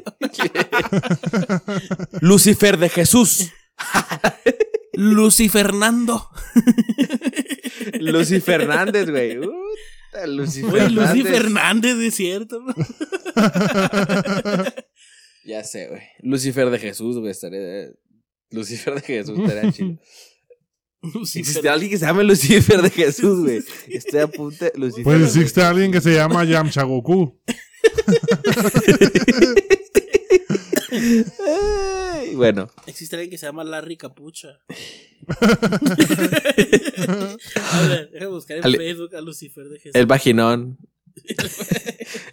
Lucifer de Jesús. Lucy Fernando. Lucy Fernández, güey. Puta, Lucy Lucy Fernández. Fernández, es cierto. Ya sé, güey. Lucifer de Jesús, güey. Estaría... Lucifer de Jesús estaría chido. Lucy Existe alguien que se llame Lucifer de Jesús, güey. Estoy a punto de Lucifer. Pues existe alguien que se llama Yamcha Goku. Ay, bueno, Existe alguien que se llama Larry Capucha. a ver, déjame buscar en Ale- Facebook a Lucifer de Jesús. el vaginón.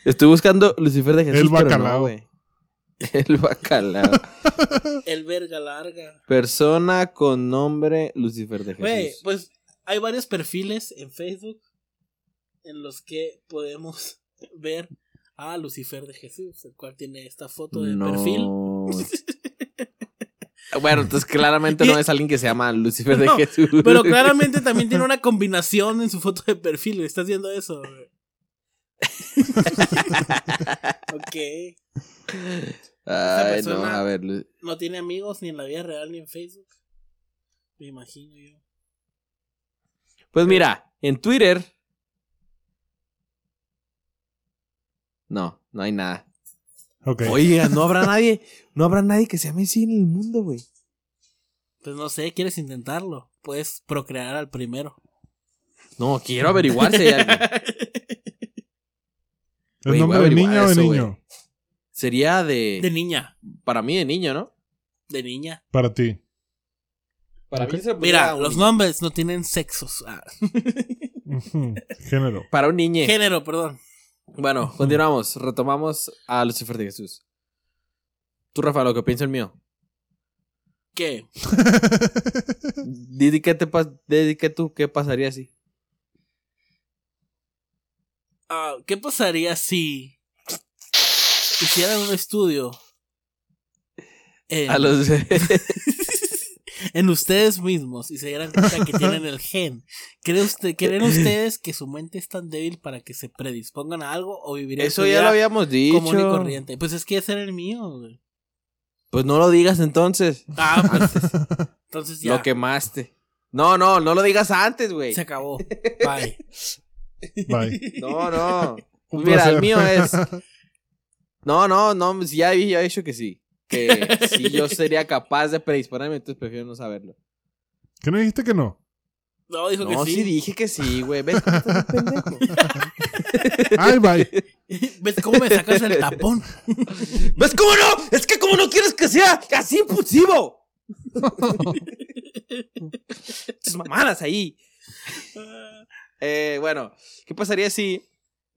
Estoy buscando Lucifer de Jesús. El pero no, bacalao. güey. el bacalao. El verga larga. Persona con nombre Lucifer de Jesús. Güey, pues hay varios perfiles en Facebook en los que podemos ver a Lucifer de Jesús, el cual tiene esta foto de no. perfil. Bueno, entonces claramente no es alguien que se llama Lucifer de No, Jesús. Pero claramente también tiene una combinación en su foto de perfil. ¿Estás viendo eso? güey? ok. Ay, no, a ver. No tiene amigos ni en la vida real ni en Facebook. Me imagino yo. Pues mira, en Twitter. No, no hay nada. Ok. Oiga, no habrá nadie, no habrá nadie que se llame así en el mundo, güey. Pues no sé, ¿quieres intentarlo? Puedes procrear al primero. No, quiero averiguar si hay alguien. ¿Es Güey, nombre de niña o de niño? Sería de, De niña. para mí de niño, ¿no? De niña. Para ti. Para mí se Mira, un los niño. nombres no tienen sexos. Ah. Género. Para un niño. género, perdón. Bueno, continuamos, retomamos a Lucifer de Jesús. Tú, Rafa, lo que piensa el mío. ¿Qué? Di di qué te qué tú, qué pasaría si. Ah, ¿Qué pasaría si hicieran un estudio en, A los en ustedes mismos y se dieran cuenta que tienen el gen? ¿Cree usted, ¿Creen ustedes que su mente es tan débil para que se predispongan a algo o vivirían Eso ya lo habíamos dicho. común y corriente? Pues es que ese era el mío, güey. Pues no lo digas entonces. Ah, pues entonces ya Lo quemaste. No, no, no lo digas antes, güey. se acabó. Bye. Bye. No, no. Un Mira, placer. el mío es. No, no, no, sí, ya había dicho que sí. Que sí yo sería capaz de predisponerme, entonces prefiero no saberlo. ¿Qué no dijiste que no? No, dijo No, que sí. sí. dije que sí, güey. ¿Ves cómo estás de pendejo? Ay, bye. ¿Ves cómo me sacas el tapón? ¿Ves cómo no? Es que como no quieres que sea así impulsivo. Tus mamadas ahí. Eh, bueno, ¿qué pasaría si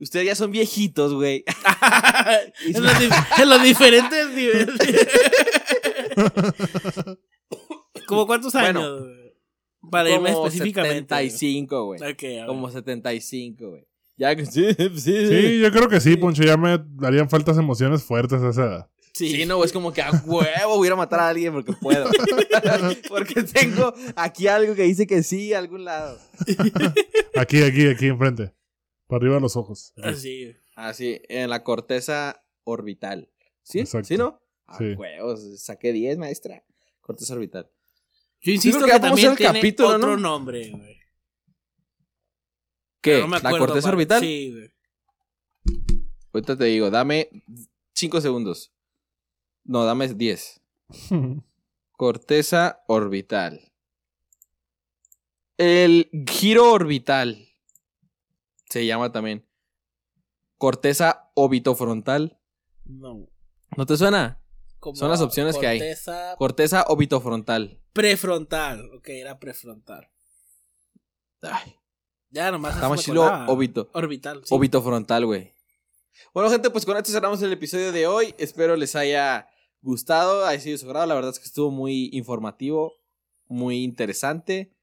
ustedes ya son viejitos, güey? en, los dif- en los diferentes niveles. ¿Como cuántos Bueno, años? güey? Para irme específicamente. 75, güey. Ok, a ver. Como 75, güey. Ya que sí, sí, Sí, yo creo que sí, Poncho. Ya me darían faltas emociones fuertes a esa edad. Sí. Sí, no, es como que a huevo voy a ir a matar a alguien porque puedo. porque tengo aquí algo que dice que sí a algún lado. Aquí, aquí, aquí enfrente. Para arriba de los ojos. Así. Así, en la corteza orbital. ¿Sí? Exacto. ¿Sí, no? A Sí. huevos, saqué 10, maestra. Corteza orbital. Yo insisto que, que también tiene capítulo, otro ¿no? nombre, güey. ¿Qué? No me ¿La corteza cuál. orbital? Sí, güey. Ahorita te digo, dame 5 segundos. No, dame 10. Corteza orbital. El giro orbital. Se llama también. Corteza obitofrontal. No. ¿No te suena? Como Son las opciones que hay. corteza obitofrontal. Prefrontal. Ok, era prefrontal. Ay, Ya nomás. me chilo obito. Orbital. sí. Obitofrontal, güey. Bueno, gente, pues con esto cerramos el episodio de hoy. Espero les haya gustado, haya sido su agrado. La verdad es que estuvo muy informativo, muy interesante.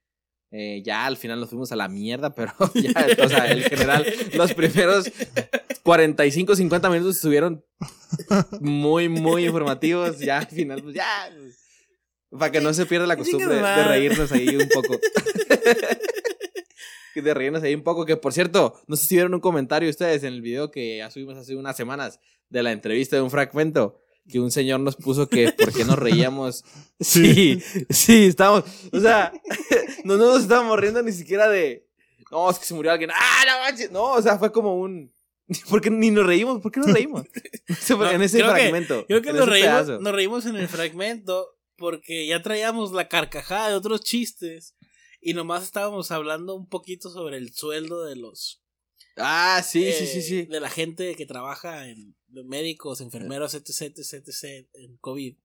Eh, ya al final nos fuimos a la mierda, pero ya, o sea, en general, los primeros 45, 50 minutos estuvieron muy, muy informativos. Ya al final, pues ya. Para que no se pierda la costumbre de, de reírnos ahí un poco. de reírnos ahí un poco. Que por cierto, no sé si vieron un comentario ustedes en el video que ya subimos hace unas semanas de la entrevista de un fragmento. Que un señor nos puso que por qué nos reíamos. Sí, sí, estamos. O sea, no nos estábamos riendo ni siquiera de. No, es que se murió alguien. ¡Ah, no manches! No, o sea, fue como un. ¿Por qué ni nos reímos? ¿Por qué nos reímos? No No, en ese creo que- fragmento. Creo que nos reímos, pedazo. nos reímos en el fragmento porque ya traíamos la carcajada de otros chistes y nomás estábamos hablando un poquito sobre el sueldo de los Ah, sí, sí, eh, sí, sí. de la gente que trabaja en de médicos, enfermeros, etc, etc, etc, en COVID.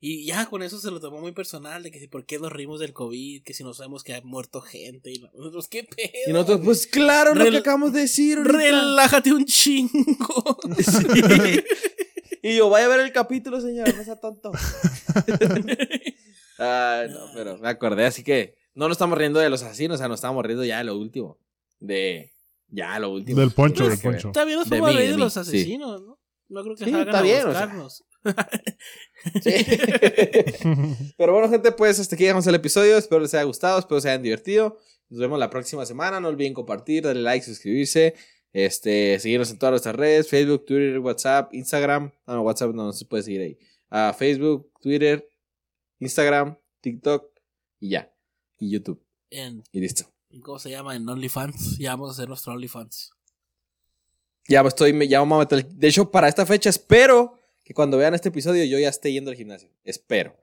Y ya con eso se lo tomó muy personal, de que si por qué nos reímos del COVID, que si no sabemos que ha muerto gente, y nosotros, ¿qué pedo? Y nosotros, pues claro, lo Rel- que acabamos de decir. ahorita. Relájate un chingo. Sí. Y yo, vaya a ver el capítulo, señor, no sea tonto. Ay, no, pero me acordé, así que no nos estamos riendo de los asesinos, o sea, nos estamos riendo ya de lo último. De. Ya, lo último. Del poncho, Nada del poncho. También nos De fuimos a mí, de de mí, los sí. asesinos, ¿no? No creo que Sí, salgan está a bien, o sea. Sí. Pero bueno, gente, pues hasta aquí llegamos al episodio. Espero les haya gustado, espero se hayan divertido. Nos vemos la próxima semana. No olviden compartir, darle like, suscribirse. Este, seguirnos en todas nuestras redes: Facebook, Twitter, WhatsApp, Instagram. Ah, no, WhatsApp no, no se puede seguir ahí. Ah, Facebook, Twitter, Instagram, TikTok y ya. Y YouTube. Y listo. ¿Cómo se llama? En OnlyFans. Ya vamos a hacer nuestro OnlyFans. Ya me estoy, ya vamos a meter. De hecho, para esta fecha espero que cuando vean este episodio yo ya esté yendo al gimnasio. Espero.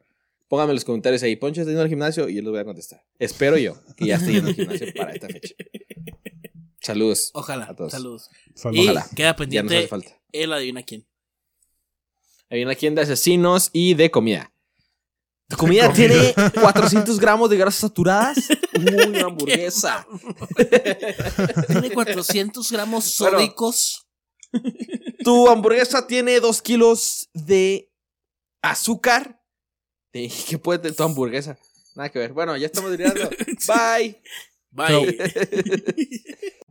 Pónganme en los comentarios ahí, Poncho está yendo al gimnasio y yo les voy a contestar. Espero yo que ya esté yendo al gimnasio para esta fecha. Saludos. Ojalá. A todos. Saludos. Saludos. Y Ojalá. queda Ya nos hace pendiente falta. el adivina quién. Una tienda de asesinos y de comida. ¿Tu comida tiene 400 gramos de grasas saturadas? Uy, una hamburguesa. Tiene 400 gramos Bueno. sódicos. ¿Tu hamburguesa tiene 2 kilos de azúcar? ¿Qué puede tener tu hamburguesa? Nada que ver. Bueno, ya estamos terminando. Bye. Bye.